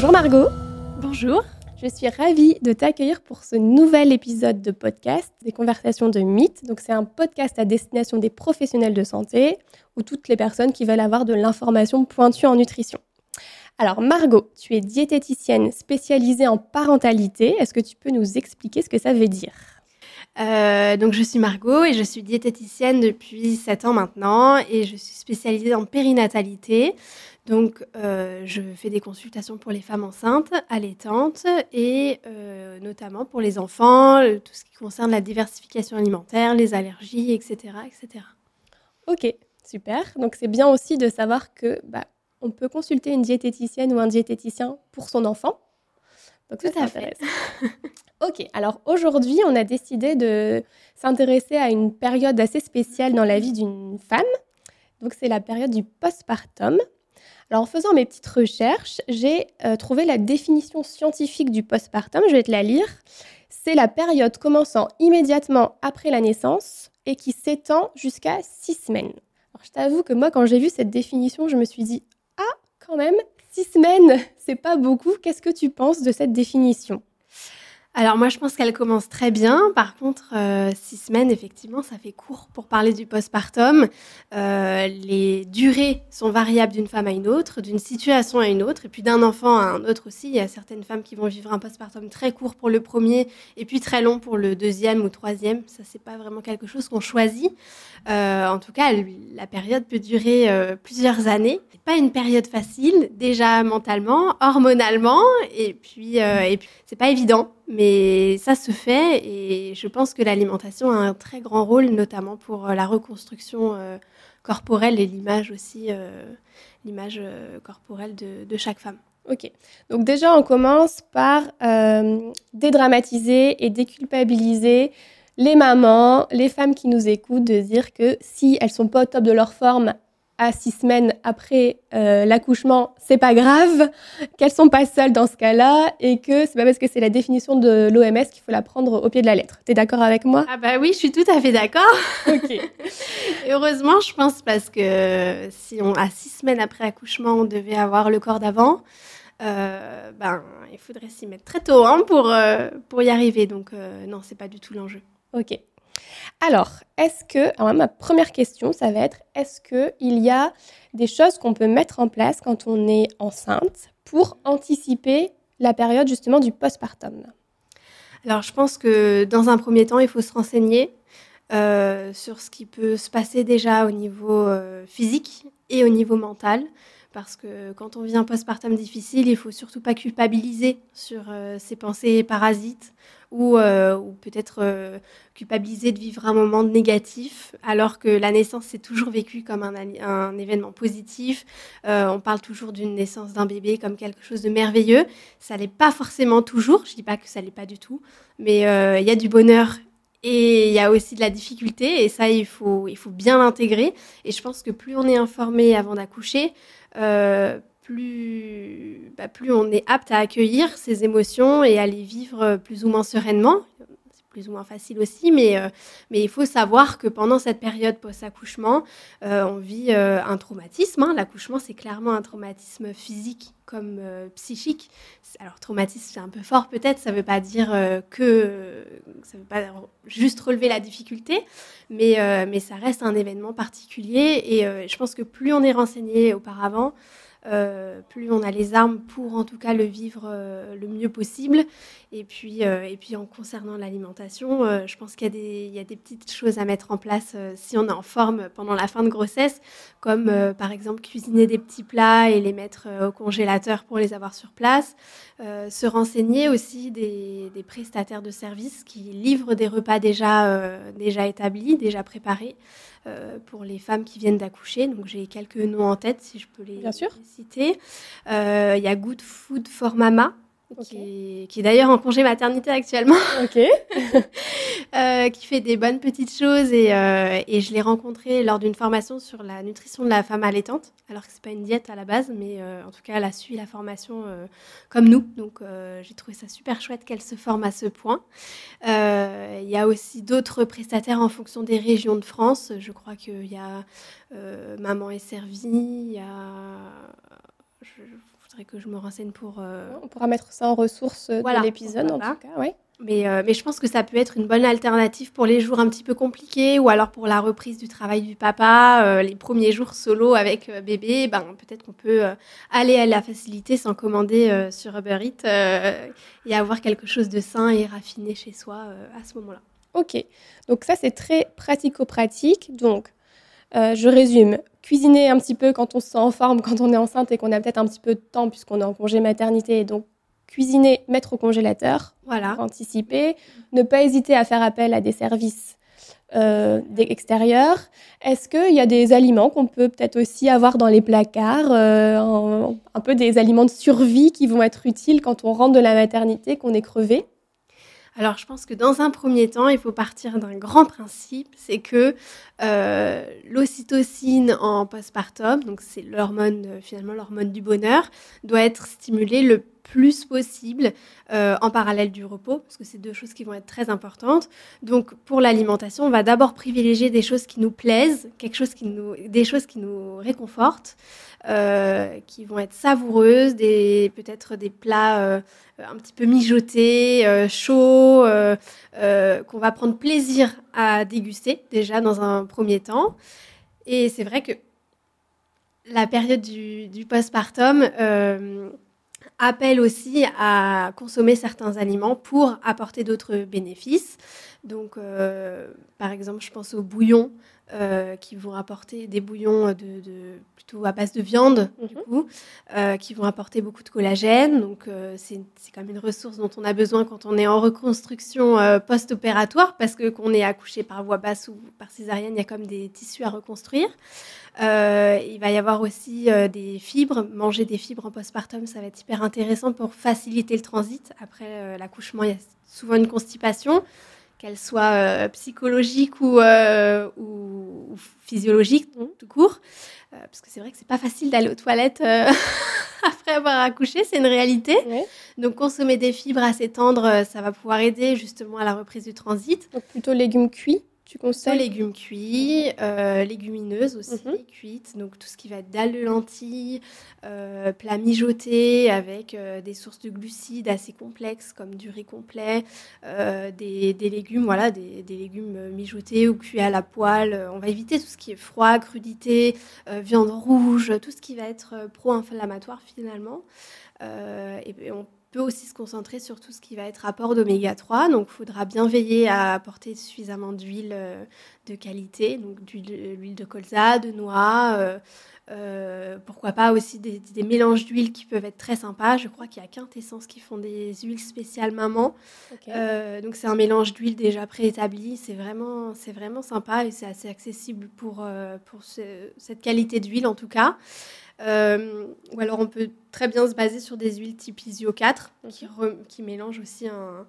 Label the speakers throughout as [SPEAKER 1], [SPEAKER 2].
[SPEAKER 1] Bonjour Margot.
[SPEAKER 2] Bonjour.
[SPEAKER 1] Je suis ravie de t'accueillir pour ce nouvel épisode de podcast des conversations de mythes. Donc c'est un podcast à destination des professionnels de santé ou toutes les personnes qui veulent avoir de l'information pointue en nutrition. Alors Margot, tu es diététicienne spécialisée en parentalité. Est-ce que tu peux nous expliquer ce que ça veut dire?
[SPEAKER 2] Euh, donc je suis Margot et je suis diététicienne depuis 7 ans maintenant et je suis spécialisée en périnatalité. Donc, euh, je fais des consultations pour les femmes enceintes, allaitantes et euh, notamment pour les enfants, tout ce qui concerne la diversification alimentaire, les allergies, etc. etc.
[SPEAKER 1] Ok, super. Donc, c'est bien aussi de savoir que bah, on peut consulter une diététicienne ou un diététicien pour son enfant.
[SPEAKER 2] Donc, tout à fait.
[SPEAKER 1] ok, alors aujourd'hui, on a décidé de s'intéresser à une période assez spéciale dans la vie d'une femme. Donc, c'est la période du postpartum. Alors en faisant mes petites recherches, j'ai euh, trouvé la définition scientifique du postpartum, je vais te la lire. C'est la période commençant immédiatement après la naissance et qui s'étend jusqu'à six semaines. Alors je t'avoue que moi quand j'ai vu cette définition, je me suis dit ah quand même six semaines, c'est pas beaucoup. Qu'est-ce que tu penses de cette définition?
[SPEAKER 2] Alors moi, je pense qu'elle commence très bien. Par contre, euh, six semaines, effectivement, ça fait court pour parler du postpartum. Euh, les durées sont variables d'une femme à une autre, d'une situation à une autre, et puis d'un enfant à un autre aussi. Il y a certaines femmes qui vont vivre un postpartum très court pour le premier, et puis très long pour le deuxième ou troisième. Ça, c'est pas vraiment quelque chose qu'on choisit. Euh, en tout cas, la période peut durer plusieurs années. C'est pas une période facile, déjà mentalement, hormonalement, et puis, et puis c'est pas évident mais ça se fait et je pense que l'alimentation a un très grand rôle, notamment pour euh, la reconstruction euh, corporelle et l'image aussi, euh, l'image corporelle de, chaque femme.
[SPEAKER 1] Ok, donc déjà on commence par dédramatiser et déculpabiliser les mamans, les femmes qui nous écoutent, de dire que si elles sont pas au top de leur forme à six semaines après euh, l'accouchement, c'est pas grave, qu'elles sont pas seules dans ce cas-là et que c'est pas parce que c'est la définition de l'OMS qu'il faut la prendre au pied de la lettre. Tu es d'accord avec moi?
[SPEAKER 2] Ah bah oui, je suis tout à fait d'accord. ok. heureusement, je pense parce que si on à six semaines après accouchement, on devait avoir le corps d'avant. Euh, ben, il faudrait s'y mettre très tôt hein, pour, euh, pour y arriver. Donc, non, c'est pas du tout l'enjeu.
[SPEAKER 1] Ok. Alors, est-ce que, ma première question, ça va être, est-ce qu'il y a des choses qu'on peut mettre en place quand on est enceinte pour anticiper la période justement du postpartum?
[SPEAKER 2] Alors, je pense que dans un premier temps, il faut se renseigner euh, sur ce qui peut se passer déjà au niveau euh, physique et au niveau mental. Parce que quand on vit un postpartum difficile, il faut surtout pas culpabiliser sur euh, ses pensées parasites ou, euh, ou peut-être euh, culpabiliser de vivre un moment négatif, alors que la naissance c'est toujours vécu comme un, événement positif. on parle toujours d'une naissance d'un bébé comme quelque chose de merveilleux. Ça n'est pas forcément toujours. Je dis pas que ça l'est pas du tout, mais il y a du bonheur et il y a aussi de la difficulté, et ça, il faut, il faut bien l'intégrer. Et je pense que plus on est informé avant d'accoucher, euh, plus, bah, plus on est apte à accueillir ces émotions et à les vivre plus ou moins sereinement. C'est plus ou moins facile aussi, mais, euh, il faut savoir que pendant cette période post-accouchement, euh, on vit un traumatisme. Hein. L'accouchement, c'est clairement un traumatisme physique comme psychique. Alors, traumatisme, c'est un peu fort peut-être, ça ne veut pas dire que. ça veut pas juste relever la difficulté, mais ça reste un événement particulier et je pense que plus on est renseigné auparavant, euh, plus on a les armes pour en tout cas le vivre euh, le mieux possible. Et puis, euh, et puis en concernant l'alimentation, je pense qu'il y, y, a des petites choses à mettre en place si on est en forme pendant la fin de grossesse, comme par exemple cuisiner des petits plats et les mettre au congélateur pour les avoir sur place. se renseigner aussi des, des, prestataires de services qui livrent des repas déjà, déjà établis, déjà préparés. Euh, pour les femmes qui viennent d'accoucher. Donc j'ai quelques noms en tête si je peux les, citer. Euh, il y a Good Food for Mama qui est, d'ailleurs en congé maternité actuellement.
[SPEAKER 1] Ok.
[SPEAKER 2] Euh, qui fait des bonnes petites choses et, euh, et je l'ai rencontrée lors d'une formation sur la nutrition de la femme allaitante, alors que c'est pas une diète à la base, mais euh, en tout cas elle a suivi la formation comme nous, donc j'ai trouvé ça super chouette qu'elle se forme à ce point. Il y a aussi d'autres prestataires en fonction des régions de France. Je crois qu'il y a Maman est servie, il y a faudrait que je me renseigne pour.
[SPEAKER 1] On pourra mettre ça en ressources de l'épisode, en tout cas, oui.
[SPEAKER 2] Mais, mais, je pense que ça peut être une bonne alternative pour les jours un petit peu compliqués ou alors pour la reprise du travail du papa, les premiers jours solo avec bébé. Ben, peut-être qu'on peut aller à la facilité sans commander sur Uber Eats et avoir quelque chose de sain et raffiné chez soi à ce moment-là.
[SPEAKER 1] Ok, donc ça c'est très pratico-pratique. Donc euh, je résume, cuisiner un petit peu quand on se sent en forme, quand on est enceinte et qu'on a peut-être un petit peu de temps puisqu'on est en congé maternité. Donc cuisiner, mettre au congélateur,
[SPEAKER 2] voilà.
[SPEAKER 1] anticiper, ne pas hésiter à faire appel à des services euh, extérieurs. Est-ce qu'il y a des aliments qu'on peut peut-être aussi avoir dans les placards, euh, un peu des aliments de survie qui vont être utiles quand on rentre de la maternité, qu'on est crevé?
[SPEAKER 2] Alors, je pense que dans un premier temps, il faut partir d'un grand principe, c'est que euh, l'ocytocine en postpartum, donc c'est l'hormone euh, finalement l'hormone du bonheur, doit être stimulée le plus possible euh, en parallèle du repos, parce que c'est deux choses qui vont être très importantes. Donc pour l'alimentation, on va d'abord privilégier des choses qui nous plaisent, quelque chose qui nous, des choses qui nous réconfortent, euh, qui vont être savoureuses, des, peut-être des plats euh, un petit peu mijotés, chauds, qu'on va prendre plaisir à déguster déjà dans un premier temps. Et c'est vrai que la période du, du postpartum appelle aussi à consommer certains aliments pour apporter d'autres bénéfices. Donc, euh, par exemple, je pense aux bouillons euh, qui vont apporter des bouillons de, plutôt à base de viande, du mhm. coup, euh, qui vont apporter beaucoup de collagène. Donc, c'est quand même une ressource dont on a besoin quand on est en reconstruction post-opératoire, parce que qu'on est accouché par voie basse ou par césarienne, il y a comme des tissus à reconstruire. il va y avoir aussi des fibres. Manger des fibres en postpartum, ça va être hyper intéressant pour faciliter le transit. Après l'accouchement, il y a souvent une constipation qu'elle soit euh, psychologique ou, euh, ou, physiologique, tout court. Euh, parce que c'est vrai que c'est pas facile d'aller aux toilettes après avoir accouché, c'est une réalité. Donc consommer des fibres assez tendres, ça va pouvoir aider justement à la reprise du transit.
[SPEAKER 1] Donc plutôt légumes cuits tu
[SPEAKER 2] conseilles légumes cuits, euh, légumineuses aussi mhm. cuites, donc tout ce qui va être dalles de lentilles, euh, plats mijotés avec euh, des sources de glucides assez complexes comme du riz complet, des, légumes, voilà, des, légumes mijotés ou cuits à la poêle. On va éviter tout ce qui est froid, crudité, viande rouge, tout ce qui va être pro-inflammatoire finalement. et on peut aussi se concentrer sur tout ce qui va être apport d'oméga 3. Donc, il faudra bien veiller à apporter suffisamment d'huile euh, de qualité, donc l'huile de colza, de noix. Euh, euh, pourquoi pas aussi des, mélanges d'huile qui peuvent être très sympas. Je crois qu'il y a Quintessence qui font des huiles spéciales maman. donc c'est un mélange d'huile déjà préétabli. C'est vraiment, c'est vraiment sympa et c'est assez accessible pour, pour cette qualité d'huile en tout cas. Euh, ou alors on peut très bien se baser sur des huiles type ISO 4 qui, qui, mélangent aussi un,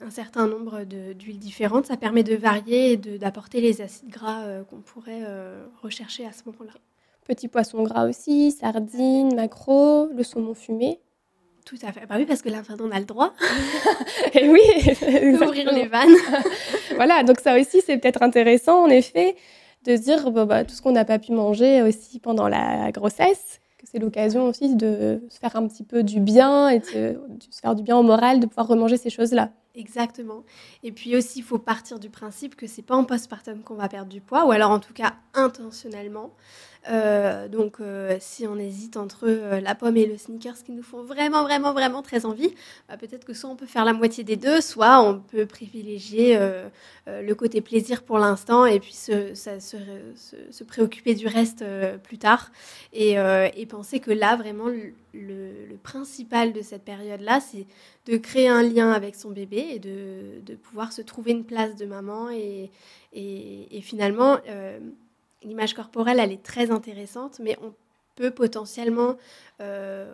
[SPEAKER 2] un, certain nombre d'huiles différentes. Ça permet de varier et d'apporter les acides gras euh, qu'on pourrait euh, rechercher à ce moment-là.
[SPEAKER 1] Petits poissons gras aussi, sardines, maquereaux, le saumon fumé.
[SPEAKER 2] Tout à fait. Bah oui, parce que là, on a le droit.
[SPEAKER 1] et oui,
[SPEAKER 2] d'ouvrir les vannes.
[SPEAKER 1] voilà, donc ça aussi, c'est peut-être intéressant, en effet de se dire bah, tout ce qu'on n'a pas pu manger aussi pendant la grossesse, que c'est l'occasion aussi de se faire un petit peu du bien et de, se faire du bien au moral, de pouvoir remanger ces choses-là.
[SPEAKER 2] Exactement. Et puis aussi, il faut partir du principe que c'est pas en postpartum qu'on va perdre du poids, ou alors en tout cas intentionnellement. Euh, donc, euh, si on hésite entre euh, la pomme et le sneakers qui nous font vraiment, vraiment, vraiment très envie, bah, peut-être que soit on peut faire la moitié des deux, soit on peut privilégier le côté plaisir pour l'instant et puis se, préoccuper du reste plus tard. Et, penser que là, vraiment, le, principal de cette période-là, c'est de créer un lien avec son bébé et de, pouvoir se trouver une place de maman et, finalement l'image corporelle, elle est très intéressante, mais on peut potentiellement euh,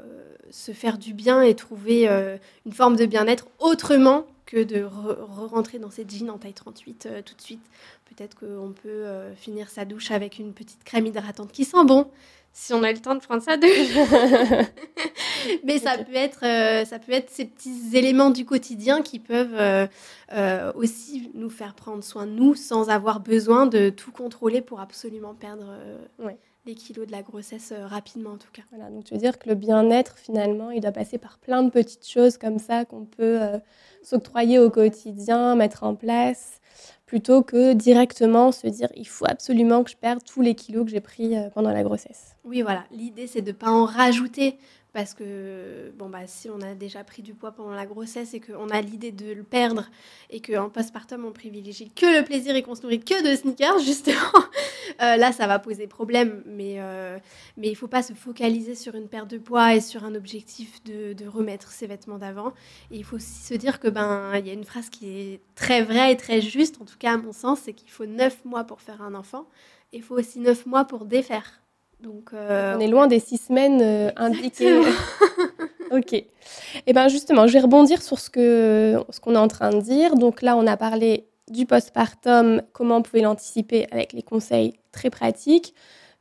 [SPEAKER 2] se faire du bien et trouver euh, une forme de bien-être autrement que de re-rentrer dans cette jeans en taille 38 euh, tout de suite. Peut-être qu'on peut finir sa douche avec une petite crème hydratante qui sent bon, si on a le temps de prendre sa douche. Mais ça peut être, ça peut être ces petits éléments du quotidien qui peuvent aussi nous faire prendre soin de nous sans avoir besoin de tout contrôler pour absolument perdre les kilos de la grossesse rapidement en tout cas.
[SPEAKER 1] Voilà, donc tu veux dire que le bien-être finalement, il doit passer par plein de petites choses comme ça qu'on peut s'octroyer au quotidien, mettre en place plutôt que directement se dire il faut absolument que je perde tous les kilos que j'ai pris pendant la grossesse.
[SPEAKER 2] Oui, voilà. L'idée, c'est de ne pas en rajouter parce que bon bah si on a déjà pris du poids pendant la grossesse et qu'on a l'idée de le perdre et qu'en postpartum on privilégie que le plaisir et qu'on se nourrit que de sneakers justement euh, là ça va poser problème. Mais euh, mais il faut pas se focaliser sur une perte de poids et sur un objectif de, de remettre ses vêtements d'avant. Et il faut aussi se dire que ben il y a une phrase qui est très vraie et très juste en tout cas à mon sens c'est qu'il faut neuf mois pour faire un enfant et il faut aussi neuf mois pour défaire
[SPEAKER 1] donc, euh, on est loin des six semaines euh, indiquées. ok. Et eh ben justement, je vais rebondir sur ce que ce qu'on est en train de dire. Donc là, on a parlé du postpartum, comment on pouvait l'anticiper avec les conseils très pratiques.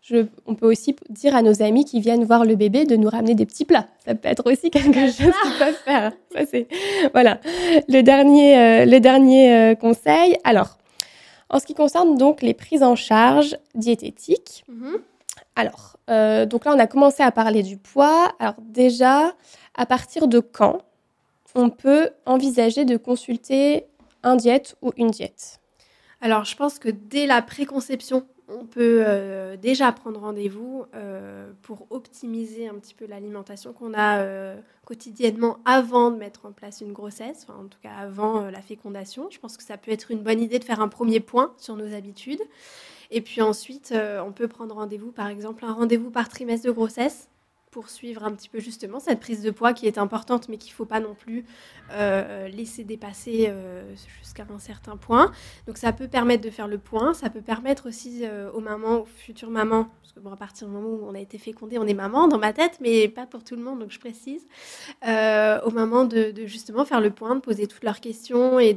[SPEAKER 1] Je, on peut aussi dire à nos amis qui viennent voir le bébé de nous ramener des petits plats. Ça peut être aussi quelque chose qu'ils peuvent faire. Ça, c'est voilà le dernier, euh, le dernier conseil. Alors, en ce qui concerne donc les prises en charge diététiques. Mm-hmm. Alors, euh, donc là, on a commencé à parler du poids. Alors déjà, à partir de quand on peut envisager de consulter un diète ou une diète?
[SPEAKER 2] Alors, je pense que dès la préconception, on peut euh, déjà prendre rendez-vous euh, pour optimiser un petit peu l'alimentation qu'on a quotidiennement avant de mettre en place une grossesse, en tout cas avant la fécondation. Je pense que ça peut être une bonne idée de faire un premier point sur nos habitudes. Et puis ensuite, euh, on peut prendre rendez-vous, par exemple, un rendez-vous par trimestre de grossesse pour suivre un petit peu justement cette prise de poids qui est importante, mais qu'il ne faut pas non plus euh, laisser dépasser euh, jusqu'à un certain point. Donc ça peut permettre de faire le point, ça peut permettre aussi aux mamans, aux futures mamans, parce que bon, à partir du moment où on a été fécondé, on est maman dans ma tête, mais pas pour tout le monde, donc je précise, aux mamans de, de, justement faire le point, de poser toutes leurs questions et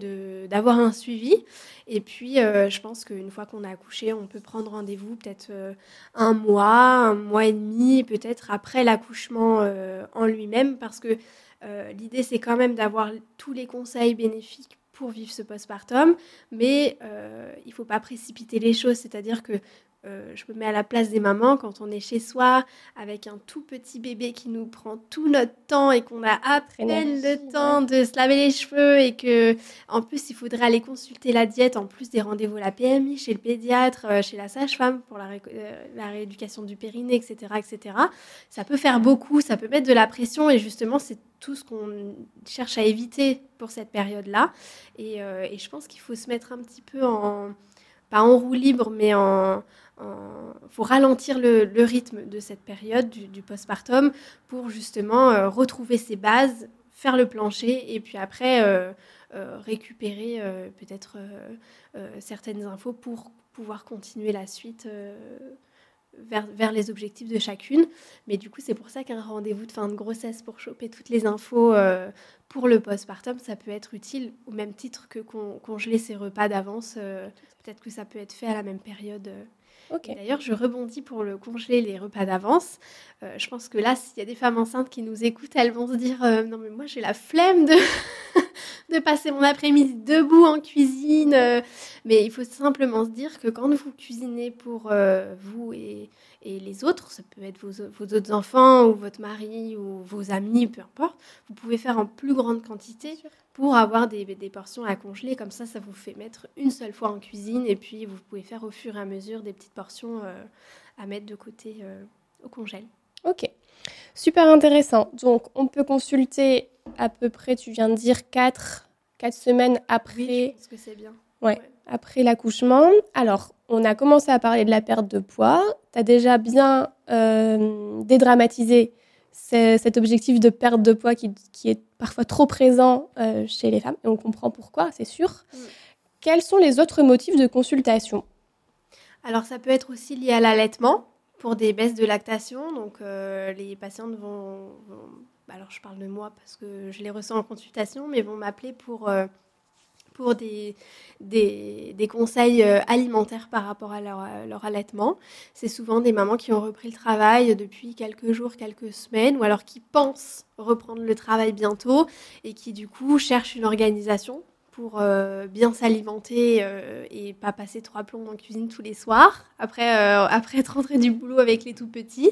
[SPEAKER 2] d'avoir un suivi. Et puis, euh, je pense qu'une fois qu'on a accouché, on peut prendre rendez-vous peut-être euh, un mois, un mois et demi, peut-être après l'accouchement euh, en lui-même, parce que l'idée, c'est quand même d'avoir tous les conseils bénéfiques pour vivre ce postpartum, mais il ne faut pas précipiter les choses, c'est-à-dire que euh, je me mets à la place des mamans quand on est chez soi avec un tout petit bébé qui nous prend tout notre temps et qu'on a à peine le temps de se laver les cheveux et que en plus il faudrait aller consulter la diète en plus des rendez-vous à la PMI chez le pédiatre, euh, chez la sage-femme pour la, euh, la, rééducation du périnée, etc., etc. Ça peut faire beaucoup, ça peut mettre de la pression et justement c'est tout ce qu'on cherche à éviter pour cette période-là. Et, et je pense qu'il faut se mettre un petit peu en pas en roue libre, mais en, faut ralentir le, rythme de cette période du, postpartum pour justement euh, retrouver ses bases, faire le plancher et puis après euh, euh, récupérer peut-être certaines infos pour pouvoir continuer la suite vers, vers, les objectifs de chacune. Mais du coup, c'est pour ça qu'un rendez-vous de fin de grossesse pour choper toutes les infos pour le postpartum, ça peut être utile au même titre que congeler ses repas d'avance. Peut-être que ça peut être fait à la même période D'ailleurs, je rebondis pour le congeler les repas d'avance. Euh, je pense que là, s'il y a des femmes enceintes qui nous écoutent, elles vont se dire euh, non mais moi j'ai la flemme de de passer mon après-midi debout en cuisine. Euh. mais il faut simplement se dire que quand vous cuisinez pour vous et, et, les autres, ça peut être vos, vos, autres enfants ou votre mari ou vos amis, peu importe, vous pouvez faire en plus grande quantité pour avoir des, des, portions à congeler. Comme ça, ça vous fait mettre une seule fois en cuisine et puis vous pouvez faire au fur et à mesure des petites portions euh, à mettre de côté euh, au congèle.
[SPEAKER 1] Ok, super intéressant. Donc, on peut consulter à peu près, tu viens de dire, 4, 4 semaines après. Oui,
[SPEAKER 2] je pense que c'est bien.
[SPEAKER 1] Ouais, après l'accouchement. Alors, on a commencé à parler de la perte de poids. Tu as déjà bien euh, dédramatisé cet objectif de perte de poids qui, est parfois trop présent euh, chez les femmes, et on comprend pourquoi, c'est sûr. Mm. Quels sont les autres motifs de consultation?
[SPEAKER 2] Alors ça peut être aussi lié à l'allaitement pour des baisses de lactation. Donc euh, les patientes vont, alors je parle de moi parce que je les ressens en consultation, mais vont m'appeler pour euh, pour des, des, conseils euh, alimentaires par rapport à leur, allaitement. C'est souvent des mamans qui ont repris le travail depuis quelques jours, quelques semaines, ou alors qui pensent reprendre le travail bientôt et qui du coup cherchent une organisation pour euh, bien s'alimenter euh, et pas passer trois plombs en cuisine tous les soirs après, euh, après être rentré du boulot avec les tout petits.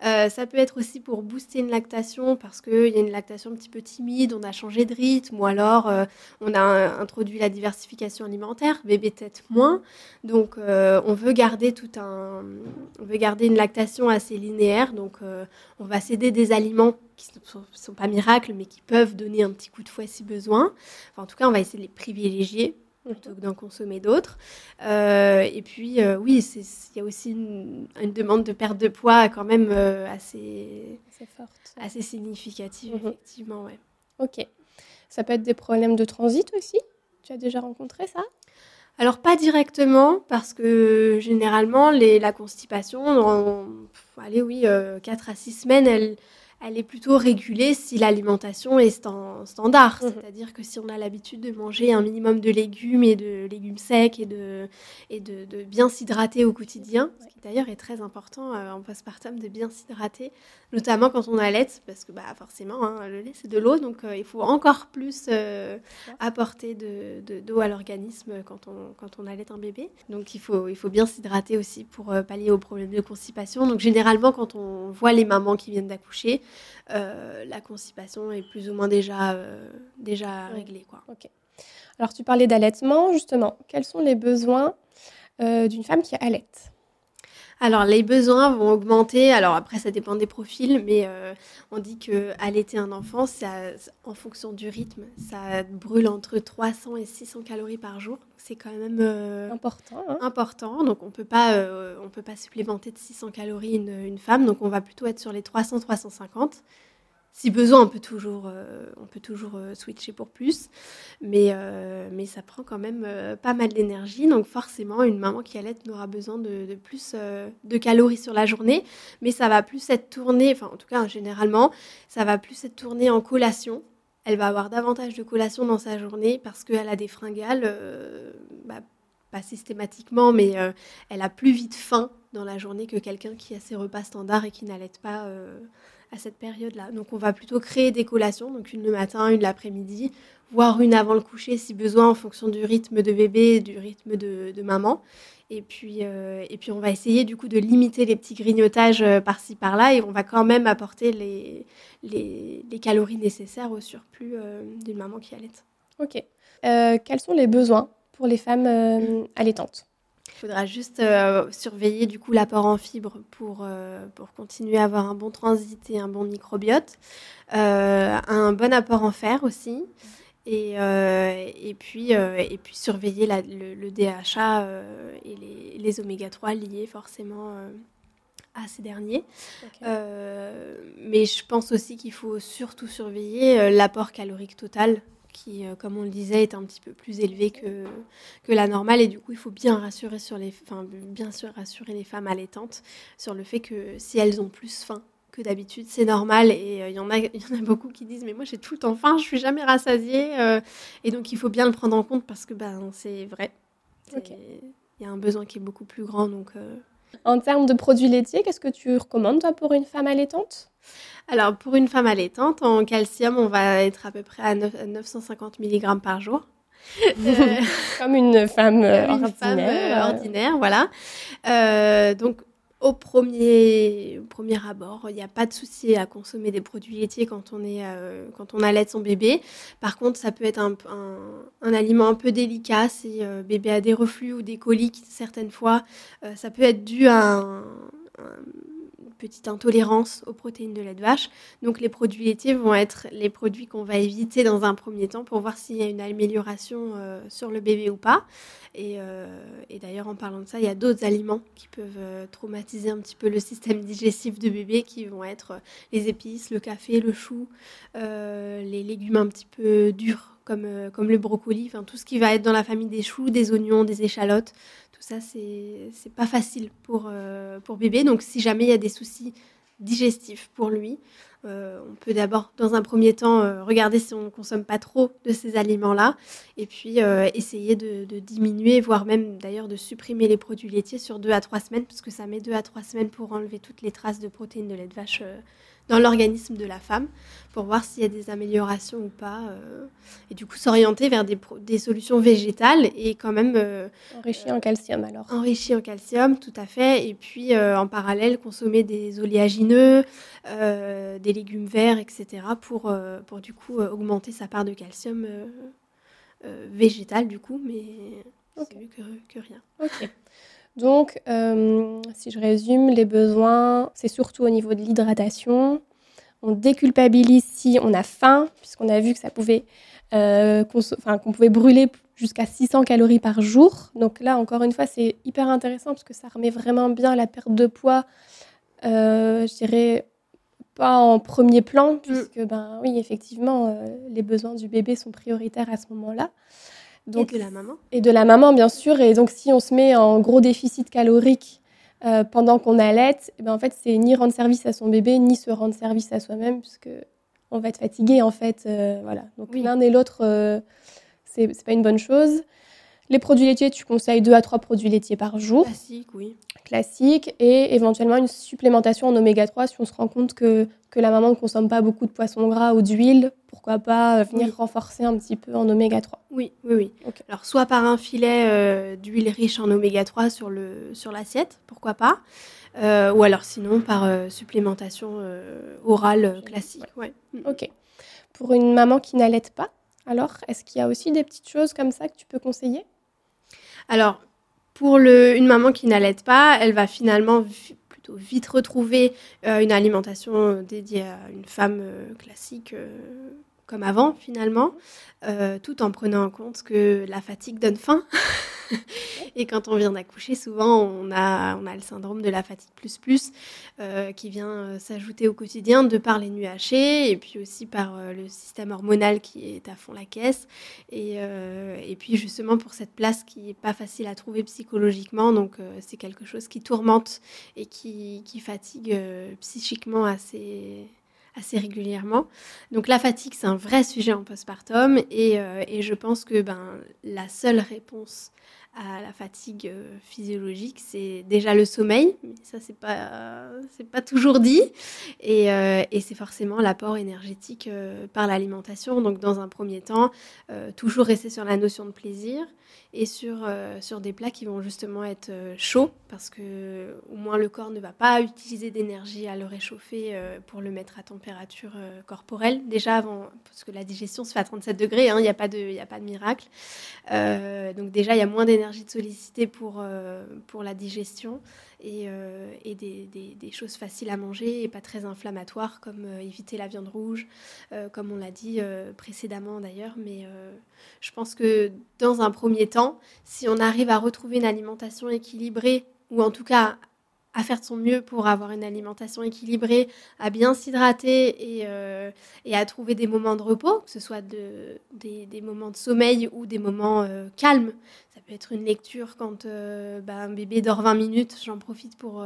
[SPEAKER 2] ça peut être aussi pour booster une lactation parce qu'il y a une lactation un petit peu timide, on a changé de rythme ou alors on a introduit la diversification alimentaire, bébé tête moins. Donc on veut garder tout un, on veut garder une lactation assez linéaire. Donc on va céder des aliments qui ne sont, pas miracles, mais qui peuvent donner un petit coup de fouet si besoin. en tout cas, on va essayer de les privilégier plutôt que d'en consommer d'autres. Euh, et puis, euh, oui, il y a aussi une, demande de perte de poids quand même euh, assez, forte. Assez significative, mhm. effectivement. Ouais.
[SPEAKER 1] Ok. Ça peut être des problèmes de transit aussi? Tu as déjà rencontré ça?
[SPEAKER 2] Alors pas directement parce que généralement les, la constipation, allez oui, 4 à 6 semaines, elle, elle est plutôt régulée si l'alimentation est standard. Mhm. C'est-à-dire que si on a l'habitude de manger un minimum de légumes et de légumes secs et de, et de, bien s'hydrater au quotidien, ce qui d'ailleurs est très important euh, en postpartum de bien s'hydrater, notamment quand on allait, parce que bah, forcément, hein, le lait c'est de l'eau, donc euh, il faut encore plus euh, apporter de, d'eau à l'organisme quand on, quand on allait un bébé. Donc il faut, il faut bien s'hydrater aussi pour pallier aux problèmes de constipation. Donc généralement, quand on voit les mamans qui viennent d'accoucher, euh, la constipation est plus ou moins déjà, euh, déjà réglée. Quoi.
[SPEAKER 1] Alors, tu parlais d'allaitement, justement. Quels sont les besoins euh, d'une femme qui allaite?
[SPEAKER 2] Alors les besoins vont augmenter. Alors après ça dépend des profils, mais on dit que allaiter un enfant, ça, en fonction du rythme, ça brûle entre 300 et 600 calories par jour c'est quand même
[SPEAKER 1] euh, important. Hein.
[SPEAKER 2] important. Donc on peut pas, euh, on peut pas supplémenter de 600 calories une, femme. Donc on va plutôt être sur les 300-350. Si besoin, on peut toujours, euh, on peut toujours switcher pour plus, mais, mais ça prend quand même pas mal d'énergie. Donc forcément, une maman qui allait aura besoin de, plus de calories sur la journée, mais ça va plus être tourné, enfin en tout cas généralement, ça va plus être tourné en collation. Elle va avoir davantage de collations dans sa journée parce qu'elle a des fringales, euh, bah, pas systématiquement, mais euh, elle a plus vite faim dans la journée que quelqu'un qui a ses repas standards et qui n'allait pas euh, à cette période-là. Donc on va plutôt créer des collations, donc une le matin, une l'après-midi, voire une avant le coucher si besoin en fonction du rythme de bébé du rythme de, maman. Et puis, euh, et puis on va essayer du coup de limiter les petits grignotages euh, par-ci par-là et on va quand même apporter les, les, calories nécessaires au surplus euh, d'une maman qui allait.
[SPEAKER 1] Ok. quels sont les besoins pour les femmes allaitantes?
[SPEAKER 2] Faudra juste surveiller du coup l'apport en fibres pour, pour continuer à avoir un bon transit et un bon microbiote. un bon apport en fer aussi. Et, euh, et, puis, euh, et puis surveiller le, DHA euh, et les, les oméga 3 liés forcément à ces derniers. mais je pense aussi qu'il faut surtout surveiller l'apport calorique total qui, comme on le disait, est un petit peu plus élevé que, que la normale. Et du coup, il faut bien rassurer, sur les, enfin, bien sûr rassurer les femmes allaitantes sur le fait que si elles ont plus faim que d'habitude, c'est normal. Et euh, il y, en a, y en a beaucoup qui disent, mais moi j'ai tout le temps faim, je suis jamais rassasiée. Euh, et donc il faut bien le prendre en compte parce que ben, c'est vrai. Il y a un besoin qui est beaucoup plus grand. Donc, euh.
[SPEAKER 1] En termes de produits laitiers, qu'est-ce que tu recommandes toi pour une femme allaitante?
[SPEAKER 2] Alors pour une femme allaitante, en calcium, on va être à peu près à 950 mg par jour.
[SPEAKER 1] Comme une femme
[SPEAKER 2] ordinaire.
[SPEAKER 1] Femme,
[SPEAKER 2] ordinaire, voilà. donc au premier, premier abord, il n'y a pas de souci à consommer des produits laitiers quand on, est, euh, quand on allait son bébé. Par contre, ça peut être un, aliment un peu délicat si euh, bébé a des reflux ou des coliques certaines fois. Euh, ça peut être dû à un, petite intolérance aux protéines de lait de vache. Donc les produits laitiers vont être les produits qu'on va éviter dans un premier temps pour voir s'il y a une amélioration euh, sur le bébé ou pas. Euh, et, d'ailleurs en parlant de ça, il y a d'autres aliments qui peuvent euh, traumatiser un petit peu le système digestif de bébé qui vont être les épices, le café, le chou, les légumes un petit peu durs comme, comme le brocoli, enfin tout ce qui va être dans la famille des choux, des oignons, des échalotes ça, c'est pas facile pour, euh, pour bébé. Donc, si jamais il y a des soucis digestifs pour lui, euh, on peut d'abord, dans un premier temps, euh, regarder si on ne consomme pas trop de ces aliments-là, et puis essayer de, diminuer, voire même d'ailleurs de supprimer les produits laitiers sur deux à trois semaines, parce que ça met deux à trois semaines pour enlever toutes les traces de protéines de lait de vache dans l'organisme de la femme pour voir s'il y a des améliorations ou pas. Euh, et du coup, s'orienter vers des, des, solutions végétales et quand même...
[SPEAKER 1] Euh, enrichies en calcium alors.
[SPEAKER 2] Enrichies en calcium, tout à fait. Et puis, euh, en parallèle, consommer des oléagineux, des légumes verts, etc. pour, pour du coup augmenter sa part de calcium végétal, du coup, mais c'est mieux que, que rien.
[SPEAKER 1] Ok. Donc, euh, si je résume, les besoins, c'est surtout au niveau de l'hydratation. On déculpabilise si on a faim, puisqu'on a vu que ça pouvait, euh, qu'on pouvait brûler jusqu'à 600 calories par jour. Donc là, encore une fois, c'est hyper intéressant parce que ça remet vraiment bien la perte de poids, euh, je dirais, pas en premier plan, mm. puisque, ben oui, effectivement, les besoins du bébé sont prioritaires à ce moment-là.
[SPEAKER 2] Donc, et de la maman.
[SPEAKER 1] Et de la maman, bien sûr. Et donc, si on se met en gros déficit calorique euh, pendant qu'on allait, eh ben, en fait, c'est ni rendre service à son bébé, ni se rendre service à soi-même, puisque on va être fatigué, en fait. Euh, voilà. Donc, l'un et l'autre, euh, c'est pas une bonne chose. Les produits laitiers, tu conseilles 2 à 3 produits laitiers par jour.
[SPEAKER 2] Classique, oui.
[SPEAKER 1] Classique. Et éventuellement une supplémentation en oméga 3 si on se rend compte que, que la maman ne consomme pas beaucoup de poissons gras ou d'huile. Pourquoi pas euh, venir renforcer un petit peu en oméga 3
[SPEAKER 2] Oui, oui, oui. Alors, soit par un filet euh, d'huile riche en oméga 3 sur l'assiette, sur pourquoi pas. Euh, ou alors sinon par supplémentation orale classique. Ouais.
[SPEAKER 1] Ok. Pour une maman qui n'allait pas, alors, est-ce qu'il y a aussi des petites choses comme ça que tu peux conseiller?
[SPEAKER 2] Alors, pour une maman qui n'allait pas, elle va finalement plutôt vite retrouver euh, une alimentation dédiée à une femme euh, classique euh, comme avant finalement, tout en prenant en compte que la fatigue donne faim. et quand on vient d'accoucher, souvent, on a, on a le syndrome de la fatigue plus plus euh, qui vient euh, s'ajouter au quotidien de par les nuits hachées et puis aussi par euh, le système hormonal qui est à fond la caisse. Et, et puis justement pour cette place qui n'est pas facile à trouver psychologiquement, donc c'est quelque chose qui tourmente et qui, qui fatigue psychiquement assez assez régulièrement. Donc la fatigue, c'est un vrai sujet en postpartum et, et je pense que ben, la seule réponse à la fatigue euh, physiologique, c'est déjà le sommeil, mais ça c'est pas c'est pas toujours dit, et, euh, c'est forcément l'apport énergétique euh, par l'alimentation. Donc dans un premier temps, toujours rester sur la notion de plaisir et sur sur des plats qui vont justement être chauds parce que au moins le corps ne va pas utiliser d'énergie à le réchauffer pour le mettre à température corporelle. Déjà avant, parce que la digestion se fait à 37 degrés, hein, il n'y a pas de a pas de miracle. donc déjà il y a moins d'énergie de solliciter pour, euh, pour la digestion et, euh, et des, des, choses faciles à manger et pas très inflammatoires comme euh, éviter la viande rouge, comme on l'a dit précédemment d'ailleurs. Mais je pense que dans un premier temps, si on arrive à retrouver une alimentation équilibrée ou en tout cas à faire de son mieux pour avoir une alimentation équilibrée, à bien s'hydrater et, euh, à trouver des moments de repos, que ce soit de, des, moments de sommeil ou des moments euh, calmes. Ça peut être une lecture quand euh, bah, un bébé dort 20 minutes, j'en profite pour,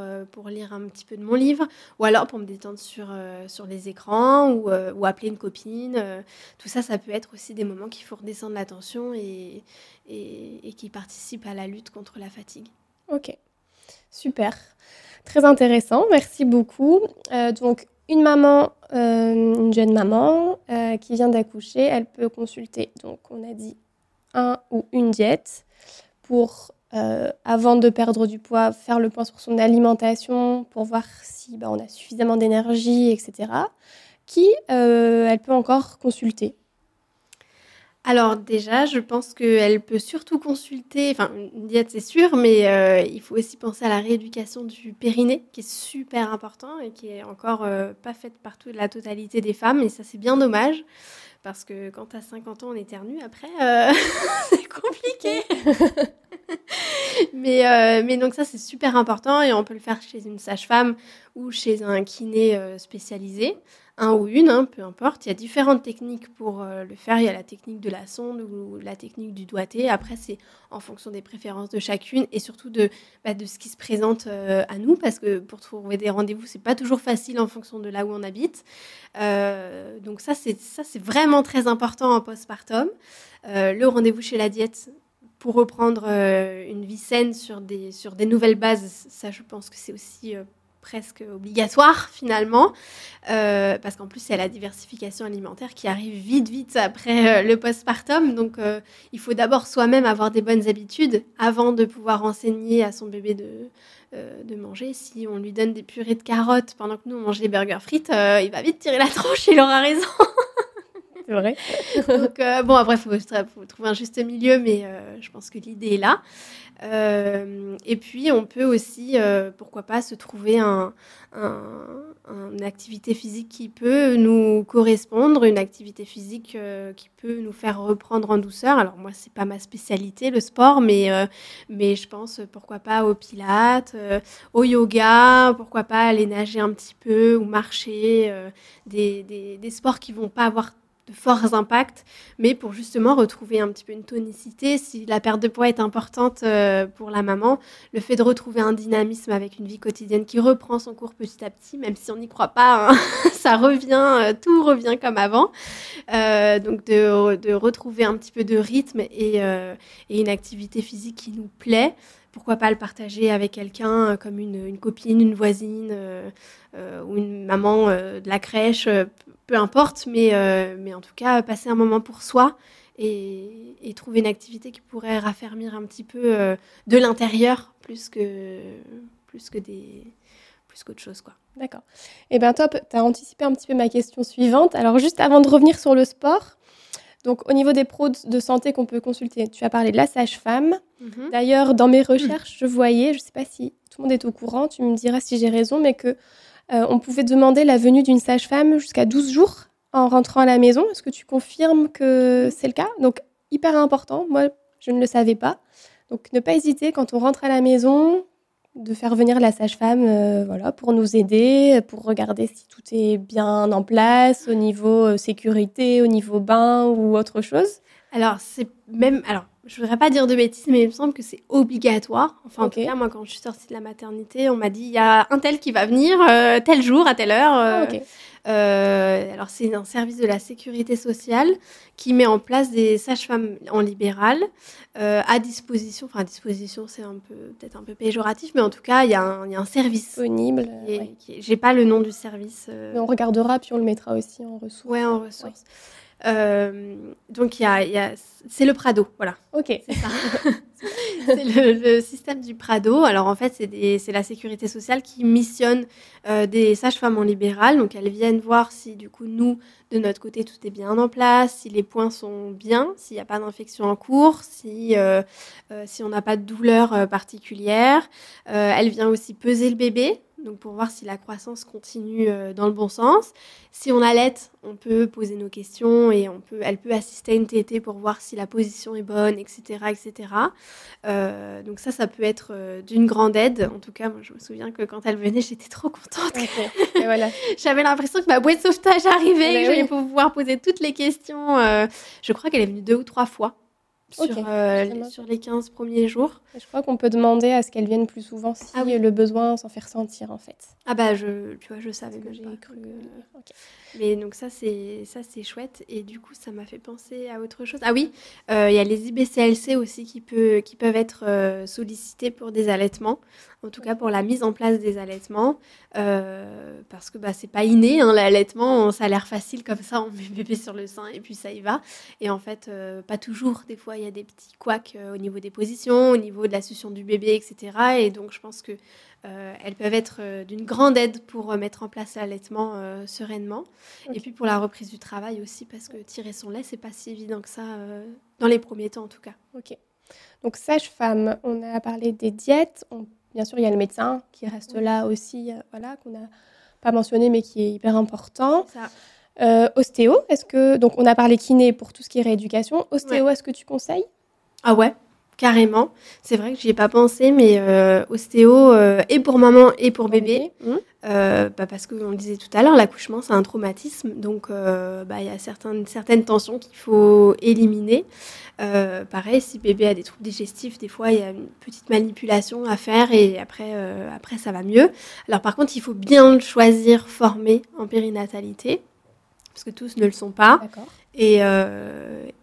[SPEAKER 2] lire un petit peu de mon livre, ou alors pour me détendre sur, les écrans ou, ou appeler une copine. tout ça, ça peut être aussi des moments qui font redescendre l'attention et, et, et qui participent à la lutte contre la fatigue.
[SPEAKER 1] Ok, super. Très intéressant, merci beaucoup. Euh, donc, une maman, euh, une jeune maman euh, qui vient d'accoucher, elle peut consulter, donc on a dit un ou une diète pour, avant de perdre du poids, faire le point sur son alimentation pour voir si bah, on a suffisamment d'énergie, etc. Qui elle peut encore consulter
[SPEAKER 2] alors déjà, je pense qu'elle peut surtout consulter, enfin une diète c'est sûr, mais euh, il faut aussi penser à la rééducation du périnée, qui est super important et qui est encore euh, pas faite par toute la totalité des femmes, et ça c'est bien dommage parce que quand as 50 ans, on éternue après, c'est compliqué. mais, euh, mais donc ça, c'est super important et on peut le faire chez une sage-femme ou chez un kiné euh, spécialisé, un ou une, hein, peu importe. Il y a différentes techniques pour euh, le faire. Il y a la technique de la sonde ou la technique du doigté. Après, c'est en fonction des préférences de chacune et surtout de, bah, de ce qui se présente à nous parce que pour trouver des rendez-vous, c'est pas toujours facile en fonction de là où on habite. donc ça, c'est ça, c'est vraiment très important en postpartum. le rendez-vous chez la diète, pour reprendre euh, une vie saine sur des, sur des nouvelles bases, ça je pense que c'est aussi euh, presque obligatoire finalement, euh, parce qu'en plus c'est la diversification alimentaire qui arrive vite vite après le postpartum, donc il faut d'abord soi-même avoir des bonnes habitudes avant de pouvoir enseigner à son bébé de, de manger. Si on lui donne des purées de carottes pendant que nous on mange des burgers frites, il va vite tirer la tronche, il aura raison.
[SPEAKER 1] Vrai.
[SPEAKER 2] Donc, euh, bon, après, il faut, trouver un juste milieu, mais euh, je pense que l'idée est là. Euh, et puis, on peut aussi, pourquoi pas, se trouver un, une activité physique qui peut nous correspondre, une activité physique qui peut nous faire reprendre en douceur. Alors, moi, c'est pas ma spécialité, le sport, mais, mais je pense, pourquoi pas, au pilates, au yoga, pourquoi pas aller nager un petit peu ou marcher, des, des, des sports qui vont pas avoir de forts impacts, mais pour justement retrouver un petit peu une tonicité. Si la perte de poids est importante euh, pour la maman, le fait de retrouver un dynamisme avec une vie quotidienne qui reprend son cours petit à petit, même si on n'y croit pas, hein, ça revient, euh, tout revient comme avant. Euh, donc de, retrouver un petit peu de rythme et, une activité physique qui nous plaît pourquoi pas le partager avec quelqu'un comme une, copine, une voisine ou une maman de la crèche, peu importe, mais, euh, mais en tout cas, passer un moment pour soi et, et, trouver une activité qui pourrait raffermir un petit peu euh, de l'intérieur plus que, plus que des plus qu'autre chose. quoi.
[SPEAKER 1] D'accord. Eh bien, top, tu as anticipé un petit peu ma question suivante. Alors, juste avant de revenir sur le sport, donc au niveau des pros de santé qu'on peut consulter, tu as parlé de la sage-femme. Mhm. D'ailleurs, dans mes recherches, je voyais, je ne sais pas si tout le monde est au courant, tu me diras si j'ai raison, mais que on pouvait demander la venue d'une sage-femme jusqu'à 12 jours en rentrant à la maison. Est-ce que tu confirmes que c'est le cas? Donc, hyper important. Moi, je ne le savais pas. Donc, ne pas hésiter quand on rentre à la maison de faire venir la sage-femme euh, voilà, pour nous aider, pour regarder si tout est bien en place au niveau euh, sécurité, au niveau bain ou autre chose.
[SPEAKER 2] Alors, c'est même. Alors, je voudrais pas dire de bêtises, mais il me semble que c'est obligatoire. Enfin, en tout cas, moi, quand je suis sortie de la maternité, on m'a dit il y a un tel qui va venir euh, tel jour, à telle heure. Euh, ah, euh, alors, c'est un service de la sécurité sociale qui met en place des sages-femmes en libéral à disposition. Enfin, à disposition, c'est un peu peut-être un peu péjoratif, mais en tout cas, il y, a un, y a un service
[SPEAKER 1] disponible.
[SPEAKER 2] J'ai pas le nom du service.
[SPEAKER 1] on regardera puis on le mettra aussi en ressources.
[SPEAKER 2] Ouais, en ressources. Donc, il y a, c'est le Prado, voilà.
[SPEAKER 1] Ok.
[SPEAKER 2] C'est ça. c'est le, système du Prado. Alors, en fait, c'est la sécurité sociale qui missionne euh, des sages-femmes en libéral. Donc, elles viennent voir si, du coup, nous, de notre côté, tout est bien en place, si les points sont bien, s'il n'y a pas d'infection en cours, si, euh, si on n'a pas de douleur particulière. elle vient aussi peser le bébé donc pour voir si la croissance continue euh, dans le bon sens. Si on allait, on peut poser nos questions et on peut, elle peut assister à une TT pour voir si la position est bonne, etc. etc. Euh, donc ça, ça peut être euh, d'une grande aide. En tout cas, moi, je me souviens que quand elle venait, j'étais trop contente. voilà. J'avais l'impression que ma boîte de sauvetage arrivait, que j'allais pouvoir poser toutes les questions. je crois qu'elle est venue deux ou trois fois sur, euh, sur, les 15 premiers jours.
[SPEAKER 1] Je crois qu'on peut demander à ce qu'elles viennent plus souvent si ah le besoin s'en fait ressentir en fait.
[SPEAKER 2] Ah bah je, tu vois, je savais que j'ai cru. Euh, Mais donc ça c'est ça c'est chouette et du coup ça m'a fait penser à autre chose. Ah oui, euh, il y a les IBCLC aussi qui peut qui peuvent être sollicités pour des allaitements en tout cas pour la mise en place des allaitements, euh, parce que bah, c'est pas inné, hein, l'allaitement, ça a l'air facile comme ça, on met bébé sur le sein et puis ça y va. Et en fait, euh, pas toujours, des fois il y a des petits couacs euh, au niveau des positions, au niveau de la succion du bébé, etc. Et donc je pense que elles peuvent être d'une grande aide pour mettre en place l'allaitement sereinement. Et puis pour la reprise du travail aussi, parce que tirer son lait, c'est pas si évident que ça, dans les premiers temps en tout cas.
[SPEAKER 1] Ok. Donc sage-femme, on a parlé des diètes, on Bien sûr, il y a le médecin qui reste là aussi, euh, voilà, qu'on n'a pas mentionné, mais qui est hyper important. Euh, ostéo, est-ce que donc on a parlé kiné pour tout ce qui est rééducation. Ostéo, est-ce que tu conseilles?
[SPEAKER 2] Ah ouais, carrément. C'est vrai que j'y ai pas pensé, mais euh, ostéo euh, et pour maman et pour bébé,
[SPEAKER 1] Mmh.
[SPEAKER 2] Euh, bah, parce qu'on le disait tout à l'heure, l'accouchement c'est un traumatisme, donc euh, bah, il y a certaines certaines tensions qu'il faut éliminer. Euh, pareil, si bébé a des troubles digestifs, des fois il y a une petite manipulation à faire et après euh, après ça va mieux. Alors par contre, il faut bien le choisir formé en périnatalité. Parce que tous ne le sont pas. Et,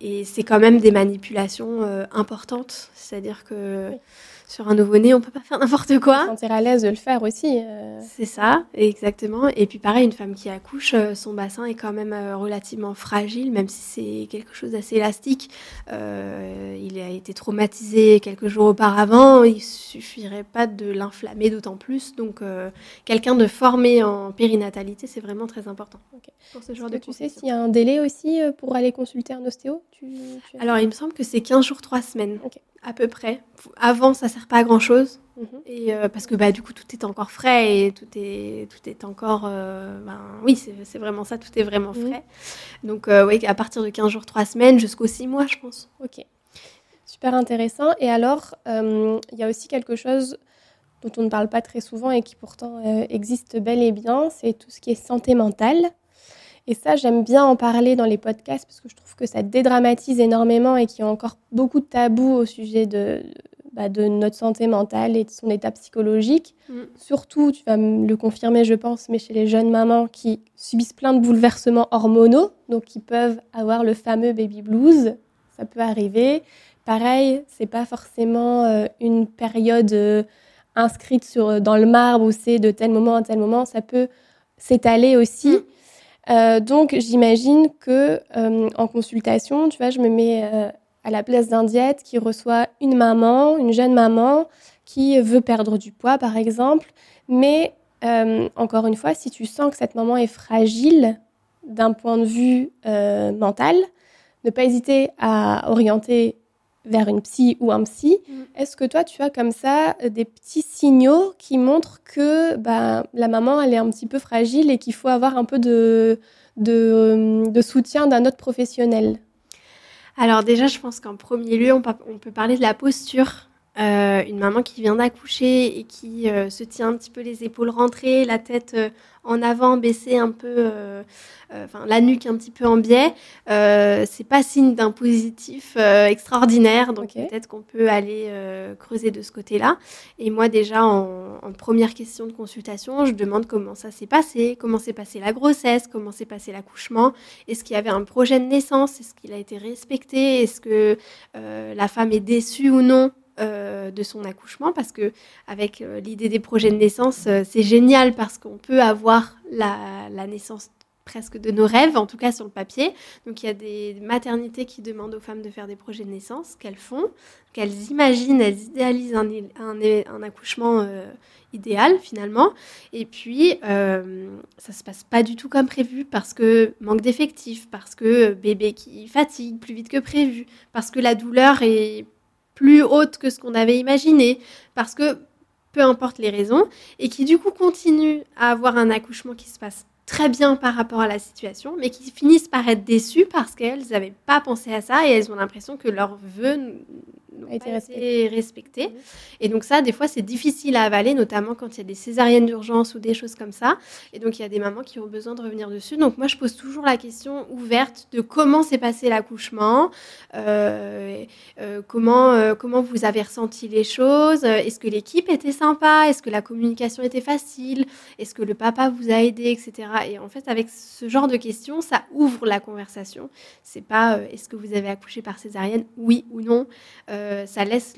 [SPEAKER 2] et c'est quand même des manipulations importantes. C'est-à-dire que
[SPEAKER 1] Oui.
[SPEAKER 2] Sur un nouveau-né, on peut pas faire n'importe quoi.
[SPEAKER 1] sentir à l'aise de le faire aussi. euh,
[SPEAKER 2] C'est ça, exactement. Et puis pareil, une femme qui accouche, euh, son bassin est quand même euh, relativement fragile, même si c'est quelque chose d'assez élastique. Euh, il a été traumatisé quelques jours auparavant, il suffirait pas de l'inflammer d'autant plus. Donc euh, quelqu'un de formé en périnatalité, c'est vraiment très important pour ce genre de
[SPEAKER 1] tu sais s'il y a un délai aussi pour aller consulter un ostéo? Tu- tu-
[SPEAKER 2] Alors, il me semble que c'est 15 jours, 3 semaines. À peu près. Avant, ça sert pas à grand-chose.
[SPEAKER 1] Mhm.
[SPEAKER 2] Et euh, parce que bah, du coup, tout est encore frais et tout est, tout est encore. euh, ben, oui, c'est vraiment ça, tout est vraiment
[SPEAKER 1] Mhm.
[SPEAKER 2] frais. Donc, euh, oui, à partir de 15 jours, 3 semaines jusqu'aux 6 mois, je pense.
[SPEAKER 1] Ok, super intéressant. Et alors, il y a aussi quelque chose dont on ne parle pas très souvent et qui pourtant existe bel et bien, c'est tout ce qui est santé mentale. Et ça, j'aime bien en parler dans les podcasts parce que je trouve que ça dédramatise énormément et qu'il y a encore beaucoup de tabous au sujet de, bah, de notre santé mentale et de son état psychologique.
[SPEAKER 2] Mm.
[SPEAKER 1] Surtout, tu vas me le confirmer, je pense, mais chez les jeunes mamans qui subissent plein de bouleversements hormonaux, donc qui peuvent avoir le fameux baby blues. Ça peut arriver. Pareil, c'est pas forcément euh, une période euh, inscrite sur, dans le marbre où c'est de tel moment à tel moment. Ça peut s'étaler aussi.
[SPEAKER 2] Mm.
[SPEAKER 1] Euh, donc, j'imagine que euh, en consultation, tu vois, je me mets euh, à la place d'un diète qui reçoit une maman, une jeune maman qui veut perdre du poids, par exemple. Mais encore une fois, si tu sens que cette maman est fragile d'un point de vue mental, ne pas hésiter à orienter vers une psy ou un psy.
[SPEAKER 2] Mm.
[SPEAKER 1] Est-ce que toi, tu as comme ça euh, des petits signaux qui montrent que bah, la maman, elle est un petit peu fragile et qu'il faut avoir un peu de, de, de soutien d'un autre professionnel?
[SPEAKER 2] Alors, déjà, je pense qu'en premier lieu, on peut parler de la posture. Euh, une maman qui vient d'accoucher et qui euh, se tient un petit peu les épaules rentrées, la tête euh, en avant, baissée un peu, enfin la nuque un petit peu en biais, c'est pas signe d'un positif extraordinaire. Donc peut-être qu'on peut aller creuser de ce côté-là. Et moi déjà en, en première question de consultation, je demande comment ça s'est passé, comment s'est passée la grossesse, comment s'est passé l'accouchement, est-ce qu'il y avait un projet de naissance, est-ce qu'il a été respecté, est-ce que la femme est déçue ou non? Euh, de son accouchement parce que avec euh, l'idée des projets de naissance, euh, c'est génial parce qu'on peut avoir la, naissance presque de nos rêves, en tout cas sur le papier. Donc il y a des maternités qui demandent aux femmes de faire des projets de naissance, qu'elles font, qu'elles imaginent, elles idéalisent un, accouchement idéal finalement. Et puis euh, ça se passe pas du tout comme prévu parce que manque d'effectifs, parce que bébé qui fatigue plus vite que prévu, parce que la douleur est plus haute que ce qu'on avait imaginé, parce que peu importe les raisons, et qui du coup continuent à avoir un accouchement qui se passe très bien par rapport à la situation, mais qui finissent par être déçues parce qu'elles n'avaient pas pensé à ça et elles ont l'impression que leurs vœux n'ont pas été respectés.
[SPEAKER 1] Mhm.
[SPEAKER 2] Et donc ça, des fois, c'est difficile à avaler, notamment quand il y a des césariennes d'urgence ou des choses comme ça. Et donc, il y a des mamans qui ont besoin de revenir dessus. Donc, moi, je pose toujours la question ouverte de comment s'est passé l'accouchement, euh, euh, comment, euh, comment vous avez ressenti les choses, est-ce que l'équipe était sympa, est-ce que la communication était facile, est-ce que le papa vous a aidé, etc. Et en fait, avec ce genre de questions, ça ouvre la conversation. C'est pas euh, est-ce que vous avez accouché par césarienne, oui ou non. Euh, ça laisse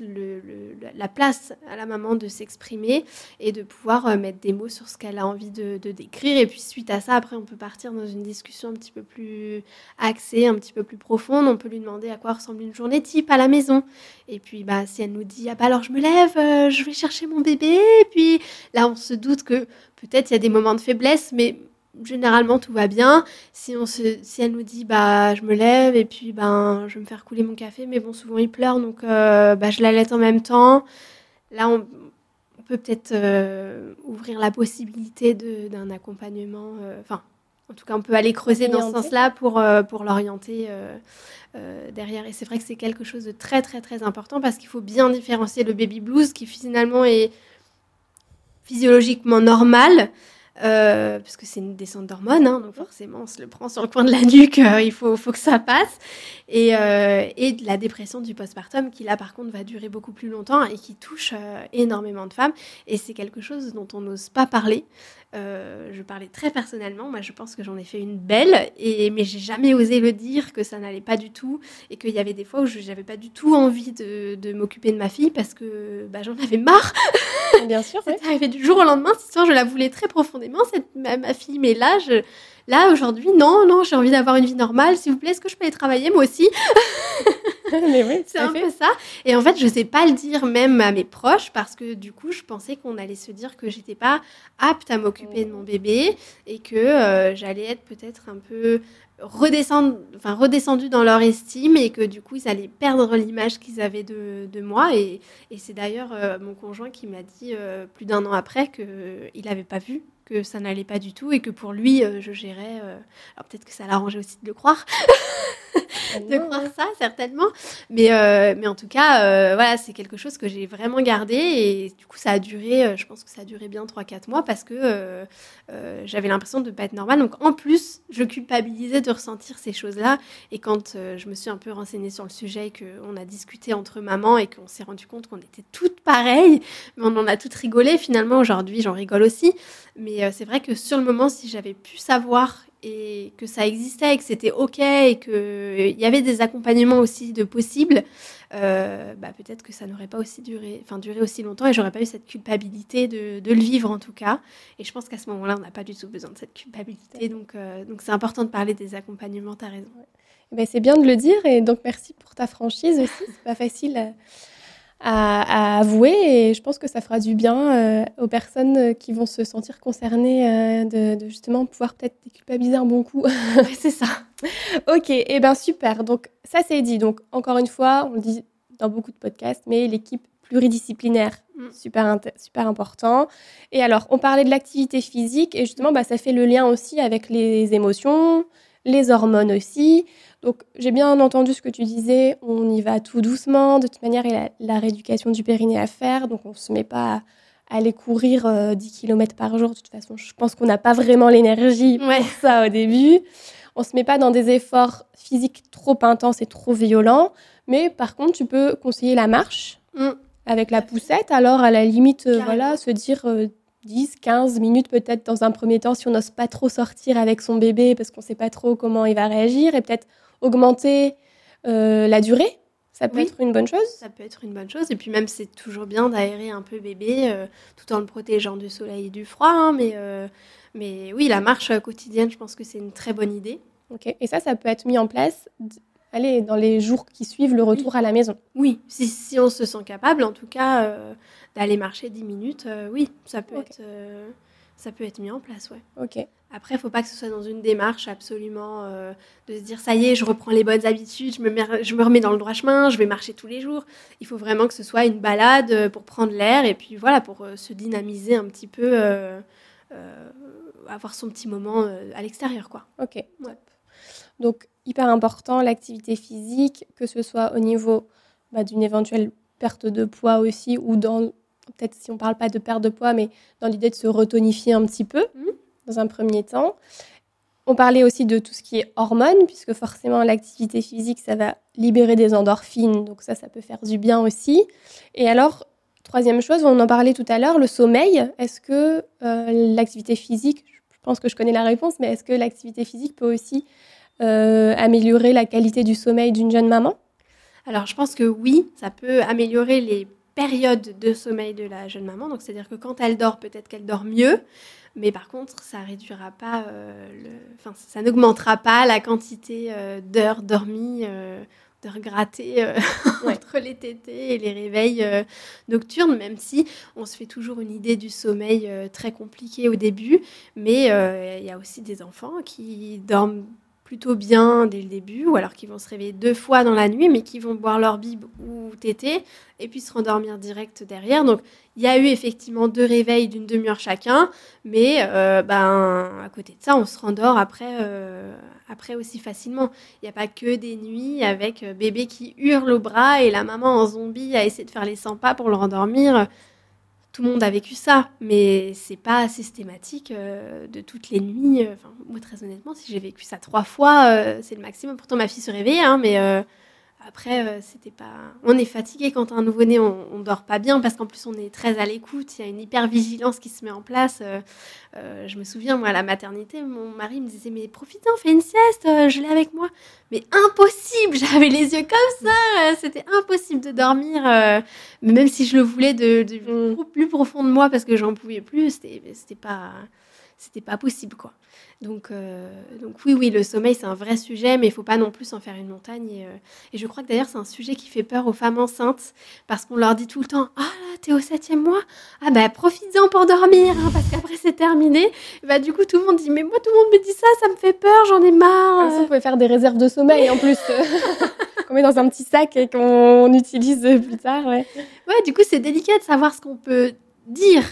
[SPEAKER 2] la place à la maman de s'exprimer et de pouvoir euh, mettre des mots sur ce qu'elle a envie de, décrire. Et puis suite à ça, après, on peut partir dans une discussion un petit peu plus axée, un petit peu plus profonde. On peut lui demander à quoi ressemble une journée type à la maison. Et puis, bah, si elle nous dit, ah bah alors je me lève, je vais chercher mon bébé. Et puis là, on se doute que peut-être il y a des moments de faiblesse, mais généralement tout va bien. Si, on se, si elle nous dit bah je me lève et puis ben je vais me faire couler mon café, mais bon souvent il pleure donc euh, bah, je l'allaite en même temps. Là on, on peut peut-être euh, ouvrir la possibilité d'un accompagnement, euh, enfin En tout cas, on peut aller creuser dans ce sens-là pour, pour l'orienter derrière. Et c'est vrai que c'est quelque chose de très, très, très important parce qu'il faut bien différencier le baby blues qui finalement est physiologiquement normal euh, parce que c'est une descente d'hormones, hein, donc forcément on se le prend sur le coin de la nuque, euh, il faut, faut, que ça passe. Et, euh, et, de la dépression du postpartum qui là par contre va durer beaucoup plus longtemps et qui touche énormément de femmes. Et c'est quelque chose dont on n'ose pas parler. Je parlais très personnellement, moi je pense que j'en ai fait une belle, et, mais j'ai jamais osé le dire que ça n'allait pas du tout et qu'il y avait des fois où je n'avais pas du tout envie de, de m'occuper de ma fille parce que bah, j'en avais marre.
[SPEAKER 1] Bien sûr.
[SPEAKER 2] C'est arrivé du jour au lendemain. Cette histoire, je la voulais très profondément, cette, ma, fille. Mais là, je, là aujourd'hui, non, non, j'ai envie d'avoir une vie normale. S'il vous plaît, est-ce que je peux aller travailler moi aussi?
[SPEAKER 1] Mais oui,
[SPEAKER 2] c'est un peu ça. Et en fait, je sais pas le dire même à mes proches parce que du coup, je pensais qu'on allait se dire que j'étais pas apte à m'occuper de mon bébé et que euh, j'allais être peut-être un peu redescendre, enfin, redescendu dans leur estime et que du coup ils allaient perdre l'image qu'ils avaient de, de, moi. Et, et c'est d'ailleurs euh, mon conjoint qui m'a dit euh, plus d'un an après qu'il n'avait pas vu que ça n'allait pas du tout et que pour lui, euh, je gérais. Euh, alors peut-être que ça l'arrangeait aussi de le croire, de croire ça certainement. Mais, euh, mais en tout cas, voilà, c'est quelque chose que j'ai vraiment gardé et du coup, ça a duré. je pense que ça a duré bien 3-4 mois parce que j'avais l'impression de ne pas être normale. Donc en plus, je culpabilisais de ressentir ces choses-là. Et quand je me suis un peu renseignée sur le sujet et qu'on a discuté entre mamans et qu'on s'est rendu compte qu'on était toutes pareilles, mais on en a toutes rigolé. Finalement, aujourd'hui, j'en rigole aussi. Mais euh, c'est vrai que sur le moment, si j'avais pu savoir et que ça existait et que c'était OK et qu'il euh, y avait des accompagnements aussi de possibles, euh, bah, peut-être que ça n'aurait pas aussi duré, enfin, duré aussi longtemps et j'aurais pas eu cette culpabilité de, de, le vivre en tout cas. Et je pense qu'à ce moment-là, on n'a pas du tout besoin de cette culpabilité. Donc, donc c'est important de parler des accompagnements, tu as raison.
[SPEAKER 1] Eh ben, c'est bien de le dire et donc merci pour ta franchise aussi. C'est pas facile à, avouer et je pense que ça fera du bien euh, aux personnes qui vont se sentir concernées euh, de, justement pouvoir peut-être déculpabiliser un bon coup.
[SPEAKER 2] c'est ça.
[SPEAKER 1] ok, et eh ben super. Donc ça c'est dit. Donc encore une fois, on le dit dans beaucoup de podcasts, mais l'équipe pluridisciplinaire, mm. super, super important. Et alors, on parlait de l'activité physique et justement, bah, ça fait le lien aussi avec les émotions, les hormones aussi. Donc j'ai bien entendu ce que tu disais, on y va tout doucement. De toute manière, il y a la rééducation du périnée à faire, donc on ne se met pas à aller courir 10 euh, km par jour. De toute façon, je pense qu'on n'a pas vraiment l'énergie pour ça au début. On ne se met pas dans des efforts physiques trop intenses et trop violents. Mais par contre, tu peux conseiller la marche mm. avec la poussette. Alors, à la limite, euh, voilà, se dire 10, 15 minutes peut-être dans un premier temps si on n'ose pas trop sortir avec son bébé parce qu'on ne sait pas trop comment il va réagir. Et peut-être augmenter euh, la durée. Ça peut être une bonne chose
[SPEAKER 2] Ça peut être une bonne chose. Et puis même, c'est toujours bien d'aérer un peu bébé euh, tout en le protégeant du soleil et du froid. Hein, mais, euh, mais oui, la marche quotidienne, je pense que c'est une très bonne idée.
[SPEAKER 1] Ok. Et ça, ça peut être mis en place allez, dans les jours qui suivent le retour à la maison.
[SPEAKER 2] Oui, si, si, on se sent capable, en tout cas, d'aller marcher 10 minutes, oui, ça peut, être, ça peut être mis en place. Ouais.
[SPEAKER 1] Ok.
[SPEAKER 2] Après, il ne faut pas que ce soit dans une démarche absolument euh, de se dire ça y est, je reprends les bonnes habitudes, je me, je me remets dans le droit chemin, je vais marcher tous les jours. Il faut vraiment que ce soit une balade euh, pour prendre l'air et puis voilà, pour euh, se dynamiser un petit peu, avoir son petit moment à l'extérieur. quoi.
[SPEAKER 1] Ok. Donc, hyper important, l'activité physique, que ce soit au niveau bah, d'une éventuelle perte de poids aussi ou dans, peut-être si on ne parle pas de perte de poids, mais dans l'idée de se retonifier un petit peu. Mmh dans un premier temps. On parlait aussi de tout ce qui est hormones, puisque forcément l'activité physique, ça va libérer des endorphines, donc ça, ça peut faire du bien aussi. Et alors, troisième chose, on en parlait tout à l'heure, le sommeil. Est-ce que euh, l'activité physique, je pense que je connais la réponse, mais est-ce que l'activité physique peut aussi euh, améliorer la qualité du sommeil d'une jeune maman?
[SPEAKER 2] Alors, je pense que oui, ça peut améliorer les périodes de sommeil de la jeune maman. Donc, c'est-à-dire que quand elle dort, peut-être qu'elle dort mieux. Mais par contre, ça réduira pas, euh, le... enfin, ça n'augmentera pas la quantité euh, d'heures dormies, euh, d'heures grattées entre les tétés et les réveils nocturnes, même si on se fait toujours une idée du sommeil très compliqué au début. Mais il y a aussi des enfants qui dorment plutôt bien dès le début, ou alors qui vont se réveiller deux fois dans la nuit, mais qui vont boire leur bib ou téter, et puis se rendormir direct derrière. Donc il y a eu effectivement deux réveils d'une demi-heure chacun, mais euh, ben, à côté de ça, on se rendort après, euh, après aussi facilement. Il n'y a pas que des nuits avec euh, bébé qui hurle au bras et la maman en zombie a essayé de faire les 100 pas pour le rendormir tout le monde a vécu ça, mais c'est pas systématique euh, de toutes les nuits. Euh, moi, très honnêtement, si j'ai vécu ça trois fois, euh, c'est le maximum. Pourtant, ma fille se réveille, hein, mais après, c'était pas. On est fatigué quand un nouveau-né, on, on, dort pas bien parce qu'en plus, on est très à l'écoute. Il y a une hyper vigilance qui se met en place. Euh, je me souviens, moi, à la maternité, mon mari me disait Mais profitez, on fait une sieste, euh, je l'ai avec moi. Mais impossible J'avais les yeux comme ça euh, C'était impossible de dormir. même si je le voulais de, de mm. plus profond de moi parce que j'en pouvais plus, c'était pas, pas possible, quoi. Donc, euh, donc oui, oui, le sommeil, c'est un vrai sujet, mais il faut pas non plus en faire une montagne. Et, euh, je crois que d'ailleurs, c'est un sujet qui fait peur aux femmes enceintes, parce qu'on leur dit tout le temps, ah là, t'es au septième mois, ah bah profites-en pour dormir, hein, parce qu'après c'est terminé. bah du coup, tout le monde dit, mais moi, tout le monde me dit ça, ça me fait peur, j'en ai marre.
[SPEAKER 1] Ça, vous pouvez faire des réserves de sommeil en plus. qu'on met dans un petit sac et qu'on utilise plus tard, ouais.
[SPEAKER 2] Ouais, du coup, c'est délicat de savoir ce qu'on peut dire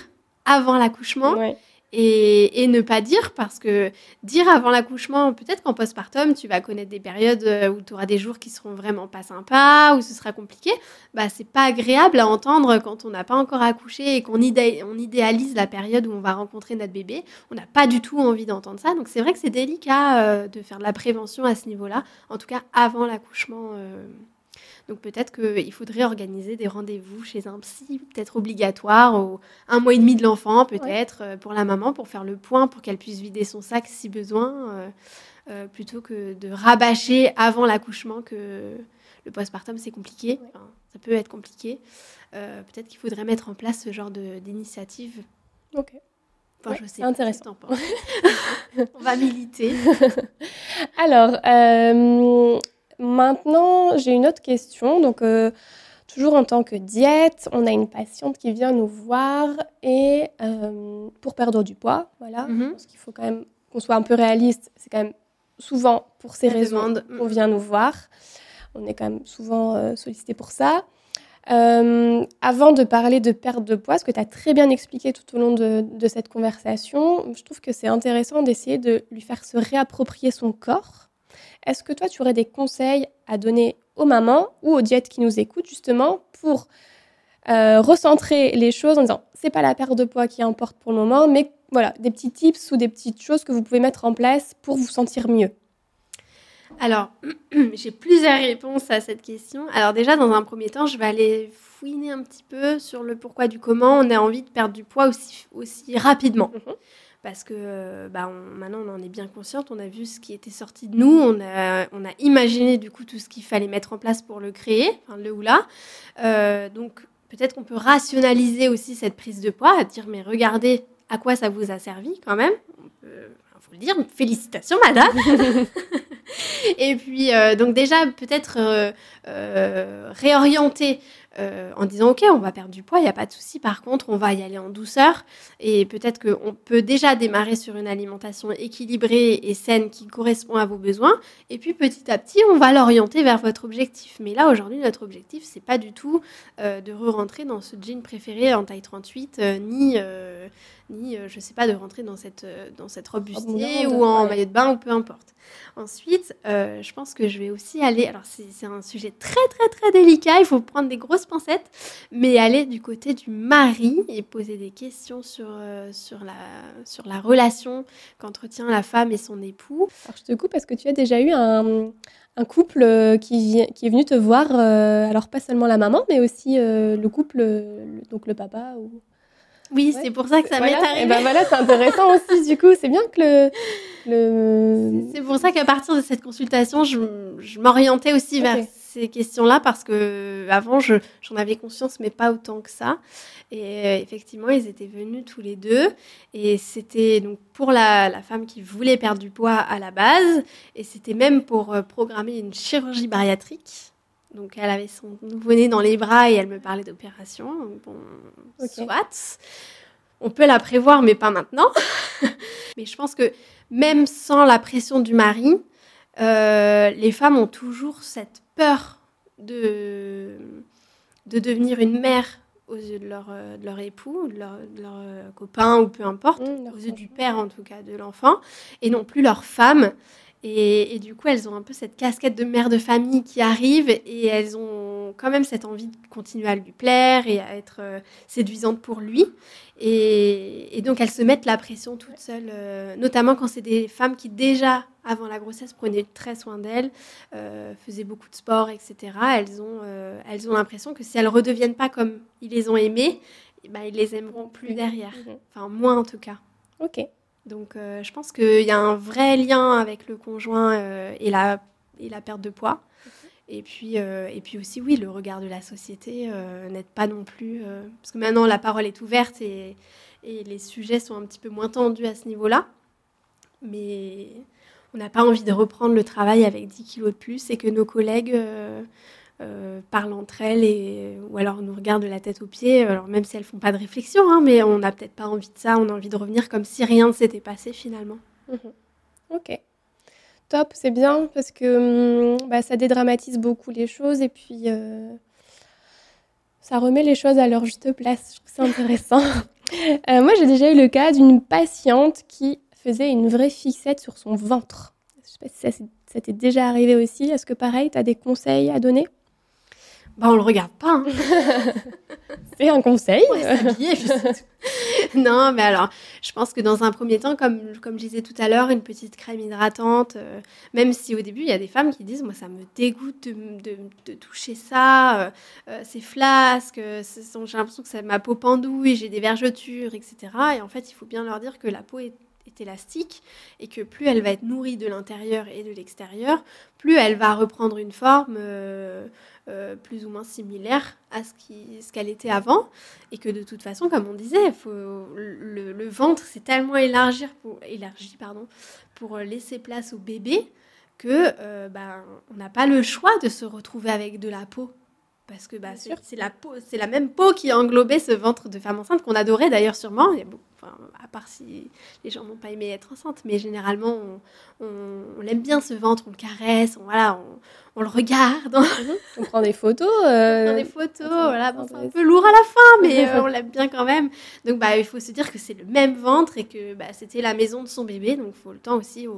[SPEAKER 2] avant l'accouchement. Ouais et, ne pas dire parce que dire avant l'accouchement, peut-être qu'en postpartum, tu vas connaître des périodes euh, où tu auras des jours qui seront vraiment pas sympas, où ce sera compliqué. Bah, c'est pas agréable à entendre quand on n'a pas encore accouché et qu'on on idéalise la période où on va rencontrer notre bébé. On n'a pas du tout envie d'entendre ça. Donc c'est vrai que c'est délicat euh, de faire de la prévention à ce niveau-là, en tout cas avant l'accouchement. Euh, donc peut-être qu'il faudrait organiser des rendez-vous chez un psy, peut-être obligatoire, au un mois et demi de l'enfant, peut-être, euh, pour la maman, pour faire le point, pour qu'elle puisse vider son sac si besoin, euh, euh, plutôt que de rabâcher avant l'accouchement que le postpartum, c'est compliqué. ça peut être compliqué. peut-être qu'il faudrait mettre en place ce genre d'initiative.
[SPEAKER 1] Ok.
[SPEAKER 2] Enfin, je sais. Intéressant. On va militer.
[SPEAKER 1] Alors, Maintenant, j'ai une autre question. Donc, euh, toujours en tant que diète, on a une patiente qui vient nous voir et euh, pour perdre du poids, voilà. Parce qu'il faut quand même qu'on soit un peu réaliste. C'est quand même souvent pour ces raisons qu'on vient nous voir. On est quand même souvent euh, sollicité pour ça. avant de parler de perte de poids, ce que tu as très bien expliqué tout au long de, de cette conversation, je trouve que c'est intéressant d'essayer de lui faire se réapproprier son corps est-ce que toi, tu aurais des conseils à donner aux mamans ou aux diètes qui nous écoutent justement pour euh, recentrer les choses en disant c'est pas la perte de poids qui importe pour le moment, mais voilà, des petits tips ou des petites choses que vous pouvez mettre en place pour vous sentir mieux?
[SPEAKER 2] Alors, j'ai plusieurs réponses à cette question. Alors déjà, dans un premier temps, je vais aller fouiner un petit peu sur le pourquoi du comment on a envie de perdre du poids aussi, aussi rapidement. Mhm parce que bah, maintenant on en est bien consciente, on a vu ce qui était sorti de nous, on a, on a imaginé du coup tout ce qu'il fallait mettre en place pour le créer, enfin, le ou là. Euh, donc peut-être qu'on peut rationaliser aussi cette prise de poids, à dire mais regardez à quoi ça vous a servi quand même. Il faut le dire, félicitations madame. Et puis euh, donc déjà peut-être euh, réorienter euh, en disant ok on va perdre du poids il n'y a pas de souci. Par contre on va y aller en douceur. Et peut-être qu'on peut déjà démarrer sur une alimentation équilibrée et saine qui correspond à vos besoins. Et puis petit à petit on va l'orienter vers votre objectif. Mais là aujourd'hui notre objectif c'est pas du tout euh, de re-rentrer dans ce jean préféré en taille 38 euh, ni ni je sais pas de rentrer dans cette dans cette robe bustier ou en maillot de bain ou peu importe. Ensuite je pense que je vais aussi aller alors c'est un sujet très très très délicat. Il faut prendre des grosses pincettes, mais aller du côté du mari et poser des questions sur, euh, sur, la, sur la relation qu'entretient la femme et son époux.
[SPEAKER 1] Alors, je te coupe parce que tu as déjà eu un, un couple euh, qui, qui, est venu te voir, euh, alors pas seulement la maman, mais aussi le couple, donc le papa ou...
[SPEAKER 2] Oui, c'est pour ça que ça m'est arrivé.
[SPEAKER 1] Et ben voilà, c'est intéressant aussi, du coup. C'est bien que le. le...
[SPEAKER 2] C'est pour ça qu'à partir de cette consultation, je, je m'orientais aussi vers ces questions-là parce que avant j'en avais conscience, mais pas autant que ça. Et euh, effectivement, ils étaient venus tous les deux. Et c'était donc pour la, la, femme qui voulait perdre du poids à la base. Et c'était même pour euh, programmer une chirurgie bariatrique. Donc elle avait son nouveau-né dans les bras et elle me parlait d'opération. Bon, soit. On peut la prévoir, mais pas maintenant. mais je pense que même sans la pression du mari, les femmes ont toujours cette peur de, de devenir une mère aux yeux de leur, de leur époux, de leur, leur, copain ou peu importe, mmh, aux yeux du père en tout cas de l'enfant, et non plus leur femme. Et, du coup, elles ont un peu cette casquette de mère de famille qui arrive et elles ont quand même cette envie de continuer à lui plaire et à être euh, séduisante pour lui. Et, donc, elles se mettent la pression toutes seules, euh, notamment quand c'est des femmes qui, déjà avant la grossesse, prenaient très soin d'elles, euh, faisaient beaucoup de sport, etc. Elles ont, elles ont l'impression que si elles redeviennent pas comme ils les ont aimées, eh ben, ils les aimeront plus derrière. Mhm. Enfin, moins en tout cas.
[SPEAKER 1] Ok.
[SPEAKER 2] Donc euh, je pense qu'il y a un vrai lien avec le conjoint euh, et, la, et la perte de poids. Et puis, euh, et puis aussi, oui, le regard de la société n'aide pas non plus. parce que maintenant, la parole est ouverte et, et, les sujets sont un petit peu moins tendus à ce niveau-là. Mais on n'a pas envie de reprendre le travail avec 10 kilos de plus et que nos collègues euh, parlent entre elles et, ou alors nous regardent de la tête aux pieds, alors même si elles font pas de réflexion, hein, mais on n'a peut-être pas envie de ça, on a envie de revenir comme si rien ne s'était passé finalement.
[SPEAKER 1] Mhm. Ok. Top, c'est bien parce que hum, bah, ça dédramatise beaucoup les choses et puis euh, ça remet les choses à leur juste place. Je trouve ça intéressant. Euh, moi, j'ai déjà eu le cas d'une patiente qui faisait une vraie fixette sur son ventre. Je sais pas si ça, ça t'est déjà arrivé aussi. Est-ce que pareil, tu as des conseils à donner?
[SPEAKER 2] Bah, on le regarde pas. Hein.
[SPEAKER 1] c'est un conseil.
[SPEAKER 2] non, mais alors, je pense que dans un premier temps, comme, comme je disais tout à l'heure, une petite crème hydratante, euh, même si au début, il y a des femmes qui disent, moi, ça me dégoûte de, de, toucher ça, euh, euh, c'est flasque, j'ai l'impression que ça, ma peau pendouille, j'ai des vergetures, etc. Et en fait, il faut bien leur dire que la peau est est élastique et que plus elle va être nourrie de l'intérieur et de l'extérieur, plus elle va reprendre une forme euh, euh, plus ou moins similaire à ce qu'elle ce était avant. Et que de toute façon, comme on disait, faut, le, ventre s'est tellement élargi pour, élargi, pardon, pour laisser place au bébé que euh, ben, on n'a pas le choix de se retrouver avec de la peau parce que bah, c'est la, peau, la même peau qui englobait ce ventre de femme enceinte qu'on adorait d'ailleurs sûrement. Il y a à part si les gens n'ont pas aimé être enceinte, mais généralement on, on, aime bien ce ventre, on le caresse, on, voilà, on, on le regarde.
[SPEAKER 1] Mhm. on prend des photos. Euh,
[SPEAKER 2] on prend des photos, voilà, c'est un peu lourd à la fin, mais euh, on l'aime bien quand même. Donc bah, il faut se dire que c'est le même ventre et que bah, c'était la maison de son bébé, donc il faut le temps aussi, il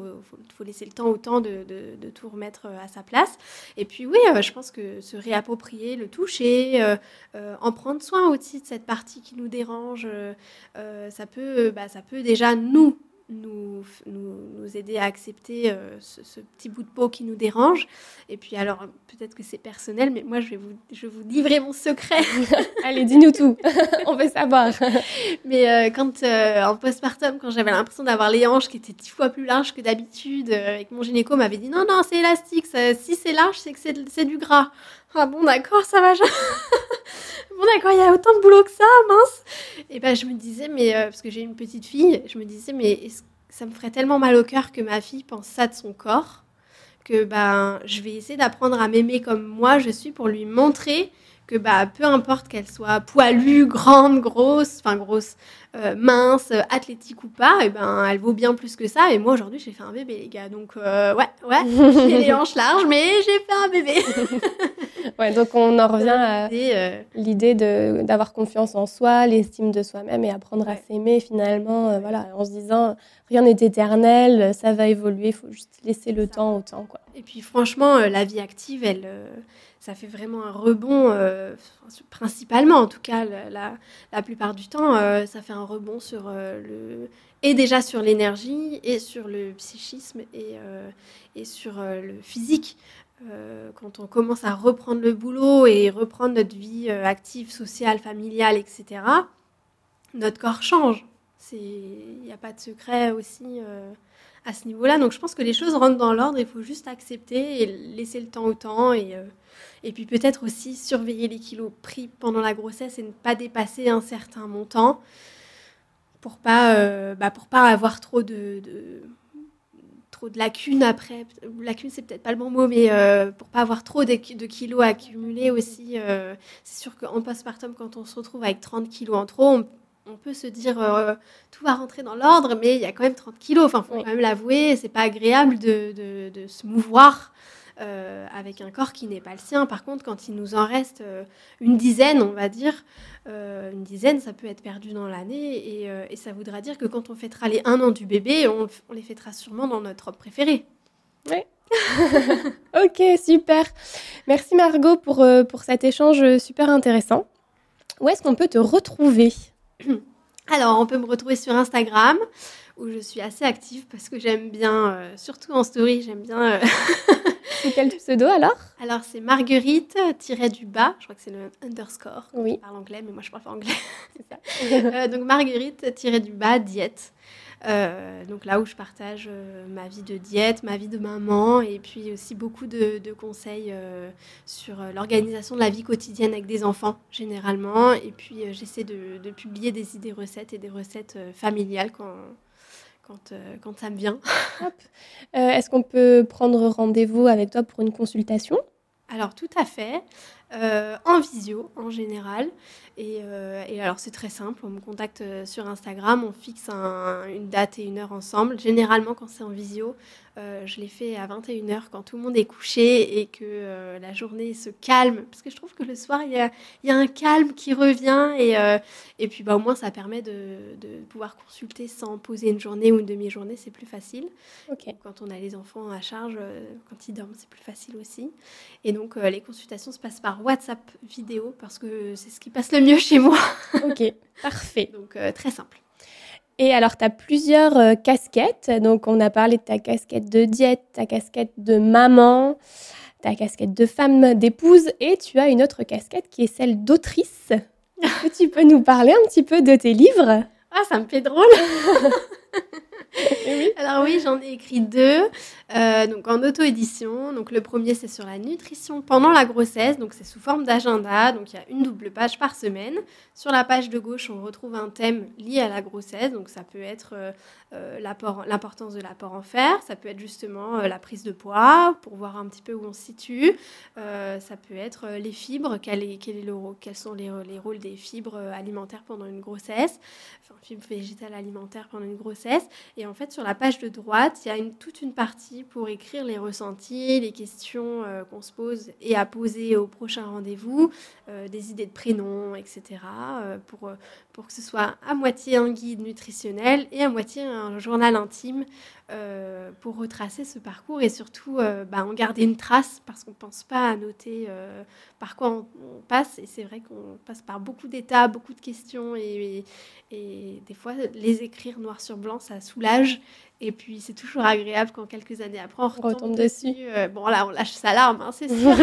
[SPEAKER 2] faut, laisser le temps au temps de, de, de, tout remettre euh, à sa place. Et puis oui, je pense que se réapproprier, le toucher, en prendre soin aussi de cette partie qui nous dérange, ça, peut, bah, ça peut déjà nous nous, nous, aider à accepter euh, ce, petit bout de peau qui nous dérange. Et puis alors, peut-être que c'est personnel, mais moi, je vais vous, je vais vous livrer mon secret.
[SPEAKER 1] Allez, dis-nous tout, on veut savoir.
[SPEAKER 2] mais euh, quand, euh, en postpartum, quand j'avais l'impression d'avoir les hanches qui étaient dix fois plus larges que d'habitude, avec mon gynéco m'avait dit, non, non, c'est élastique, si c'est large, c'est que c'est du gras. Ah bon, d'accord, ça va. bon, d'accord, il y a autant de boulot que ça, mince. Et ben, je me disais, mais euh, parce que j'ai une petite fille, je me disais, mais ça me ferait tellement mal au cœur que ma fille pense ça de son corps que ben, je vais essayer d'apprendre à m'aimer comme moi je suis pour lui montrer que bah, peu importe qu'elle soit poilue, grande, grosse, enfin grosse, euh, mince, athlétique ou pas, et ben elle vaut bien plus que ça. Et moi aujourd'hui j'ai fait un bébé les gars, donc euh, ouais, ouais, j'ai les hanches larges, mais j'ai fait un bébé.
[SPEAKER 1] ouais, donc on en revient à euh, l'idée d'avoir confiance en soi, l'estime de soi-même et apprendre à s'aimer finalement, voilà, en se disant rien n'est éternel, ça va évoluer, il faut juste laisser le temps au temps quoi.
[SPEAKER 2] Et puis franchement, la vie active, elle ça fait vraiment un rebond, euh, principalement en tout cas la, la, plupart du temps, euh, ça fait un rebond sur euh, le et déjà sur l'énergie et sur le psychisme et, et sur le physique. Quand on commence à reprendre le boulot et reprendre notre vie active, sociale, familiale, etc., notre corps change. Il n'y a pas de secret aussi à ce niveau-là. Donc je pense que les choses rentrent dans l'ordre, il faut juste accepter et laisser le temps au temps et puis peut-être aussi surveiller les kilos pris pendant la grossesse et ne pas dépasser un certain montant pour pas, euh, bah pas avoir trop de, trop de lacunes après. Lacunes, c'est peut-être pas le bon mot, mais euh, pour pas avoir trop de, de kilos accumulés aussi. Euh, c'est sûr qu'en postpartum, quand on se retrouve avec 30 kilos en trop, on peut se dire euh, tout va rentrer dans l'ordre, mais il y a quand même 30 kilos. Enfin, faut quand même l'avouer, c'est pas agréable de, de, se mouvoir. Euh, avec un corps qui n'est pas le sien. Par contre, quand il nous en reste euh, une dizaine, on va dire, une dizaine, ça peut être perdu dans l'année, et, et, ça voudra dire que quand on fêtera les un an du bébé, on, on les fêtera sûrement dans notre robe préférée.
[SPEAKER 1] Oui. ok, super. Merci Margot pour, pour cet échange super intéressant. Où est-ce qu'on peut te retrouver?
[SPEAKER 2] Alors, on peut me retrouver sur Instagram, où je suis assez active parce que j'aime bien, euh, surtout en story, j'aime bien. Euh,
[SPEAKER 1] c'est quel pseudo alors
[SPEAKER 2] Alors, c'est Marguerite-du-bas, je crois que c'est le underscore.
[SPEAKER 1] Oui.
[SPEAKER 2] Je parle anglais, mais moi je parle pas anglais. c'est ça. Euh, donc, Marguerite-du-bas, diète. Euh, donc là où je partage euh, ma vie de diète, ma vie de maman et puis aussi beaucoup de, conseils euh, sur l'organisation de la vie quotidienne avec des enfants généralement. Et puis j'essaie de, publier des idées recettes et des recettes familiales quand, quand, quand, ça me vient.
[SPEAKER 1] Est-ce qu'on peut prendre rendez-vous avec toi pour une consultation?
[SPEAKER 2] Alors tout à fait, en visio en général. Euh, et, alors c'est très simple, on me contacte euh, sur Instagram, on fixe une date et une heure ensemble. Généralement quand c'est en visio, euh, je l'ai fait à 21h quand tout le monde est couché et que la journée se calme. Parce que je trouve que le soir, il y a, y a, un calme qui revient et, et puis bah, au moins ça permet de, de, pouvoir consulter sans poser une journée ou une demi-journée, c'est plus facile. Quand on a les enfants à charge, quand ils dorment, c'est plus facile aussi. Et donc les consultations se passent par WhatsApp vidéo parce que c'est ce qui passe le mieux chez moi.
[SPEAKER 1] ok, parfait.
[SPEAKER 2] Donc euh, très simple.
[SPEAKER 1] Et alors, tu as plusieurs euh, casquettes. Donc, on a parlé de ta casquette de diète, ta casquette de maman, ta casquette de femme, d'épouse, et tu as une autre casquette qui est celle d'autrice. Tu peux nous parler un petit peu de tes livres?
[SPEAKER 2] Ah, ça me fait drôle Alors oui, j'en ai écrit deux, euh, donc en auto-édition. Donc le premier, c'est sur la nutrition pendant la grossesse, donc c'est sous forme d'agenda, donc il y a une double page par semaine. Sur la page de gauche, on retrouve un thème lié à la grossesse, donc ça peut être euh, euh, l'importance de l'apport en fer, ça peut être justement la prise de poids, pour voir un petit peu où on se situe, ça peut être les fibres, quel est, quel est le, quels sont les, les, rôles des fibres alimentaires pendant une grossesse, enfin fibres végétales alimentaires pendant une grossesse, et en fait, sur la page de droite, il y a toute une partie pour écrire les ressentis, les questions euh, qu'on se pose et à poser au prochain rendez-vous, euh, des idées de prénoms, etc. Euh, pour, pour que ce soit à moitié un guide nutritionnel et à moitié un journal intime euh, pour retracer ce parcours et surtout euh, bah, en garder une trace parce qu'on ne pense pas à noter euh, par quoi on, passe. Et c'est vrai qu'on passe par beaucoup d'étapes, beaucoup de questions et, des fois les écrire noir sur blanc, ça soulage. Et puis c'est toujours agréable quand quelques années après on retombe, dessus. bon là on lâche sa larme, hein, c'est sûr.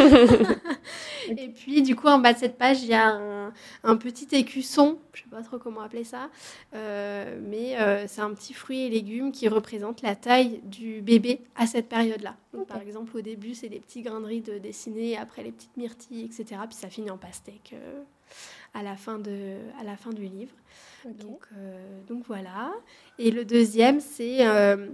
[SPEAKER 2] et puis du coup en bas de cette page il y a un, un petit écusson, je sais pas trop comment appeler ça, mais c'est un petit fruit et légumes qui représente la taille du bébé à cette période-là. Par exemple, au début, c'est des petits grains de riz dessinés, après les petites myrtilles, etc. Puis ça finit en pastèque euh, à, la fin de, à la fin du livre. Donc, euh, donc voilà. Et le deuxième, c'est euh,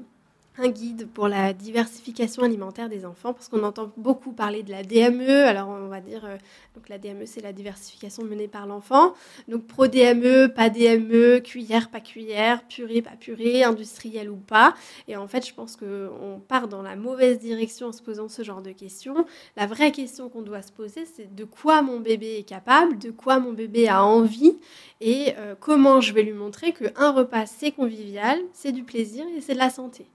[SPEAKER 2] un guide pour la diversification alimentaire des enfants, parce qu'on entend beaucoup parler de la DME. Alors, on va dire, euh, donc la DME, c'est la diversification menée par l'enfant. Donc, pro-DME, pas DME, cuillère, pas cuillère, purée, pas purée, industriel ou pas. Et en fait, je pense qu'on part dans la mauvaise direction en se posant ce genre de questions. La vraie question qu'on doit se poser, c'est de quoi mon bébé est capable, de quoi mon bébé a envie, et euh, comment je vais lui montrer qu'un repas, c'est convivial, c'est du plaisir et c'est de la santé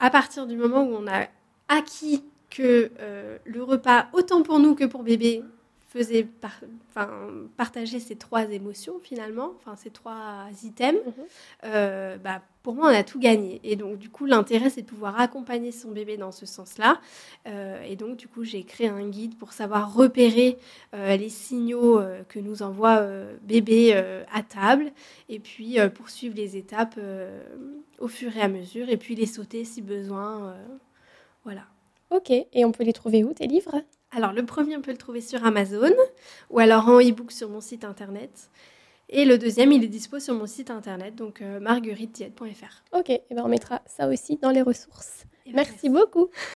[SPEAKER 2] à partir du moment où on a acquis que euh, le repas, autant pour nous que pour bébé, faisait partager ces trois émotions finalement, enfin ces trois items, mhm. euh, bah, pour moi on a tout gagné. Et donc du coup l'intérêt c'est de pouvoir accompagner son bébé dans ce sens-là. Euh, et donc du coup j'ai créé un guide pour savoir repérer les signaux que nous envoie bébé à table et puis poursuivre les étapes au fur et à mesure, et puis les sauter si besoin. Euh, voilà.
[SPEAKER 1] Ok, et on peut les trouver où, tes livres?
[SPEAKER 2] Alors, le premier, on peut le trouver sur Amazon, ou alors en e-book sur mon site internet. Et le deuxième, il est dispo sur mon site internet, donc euh, Ok, et ben on mettra ça aussi dans les ressources. merci beaucoup.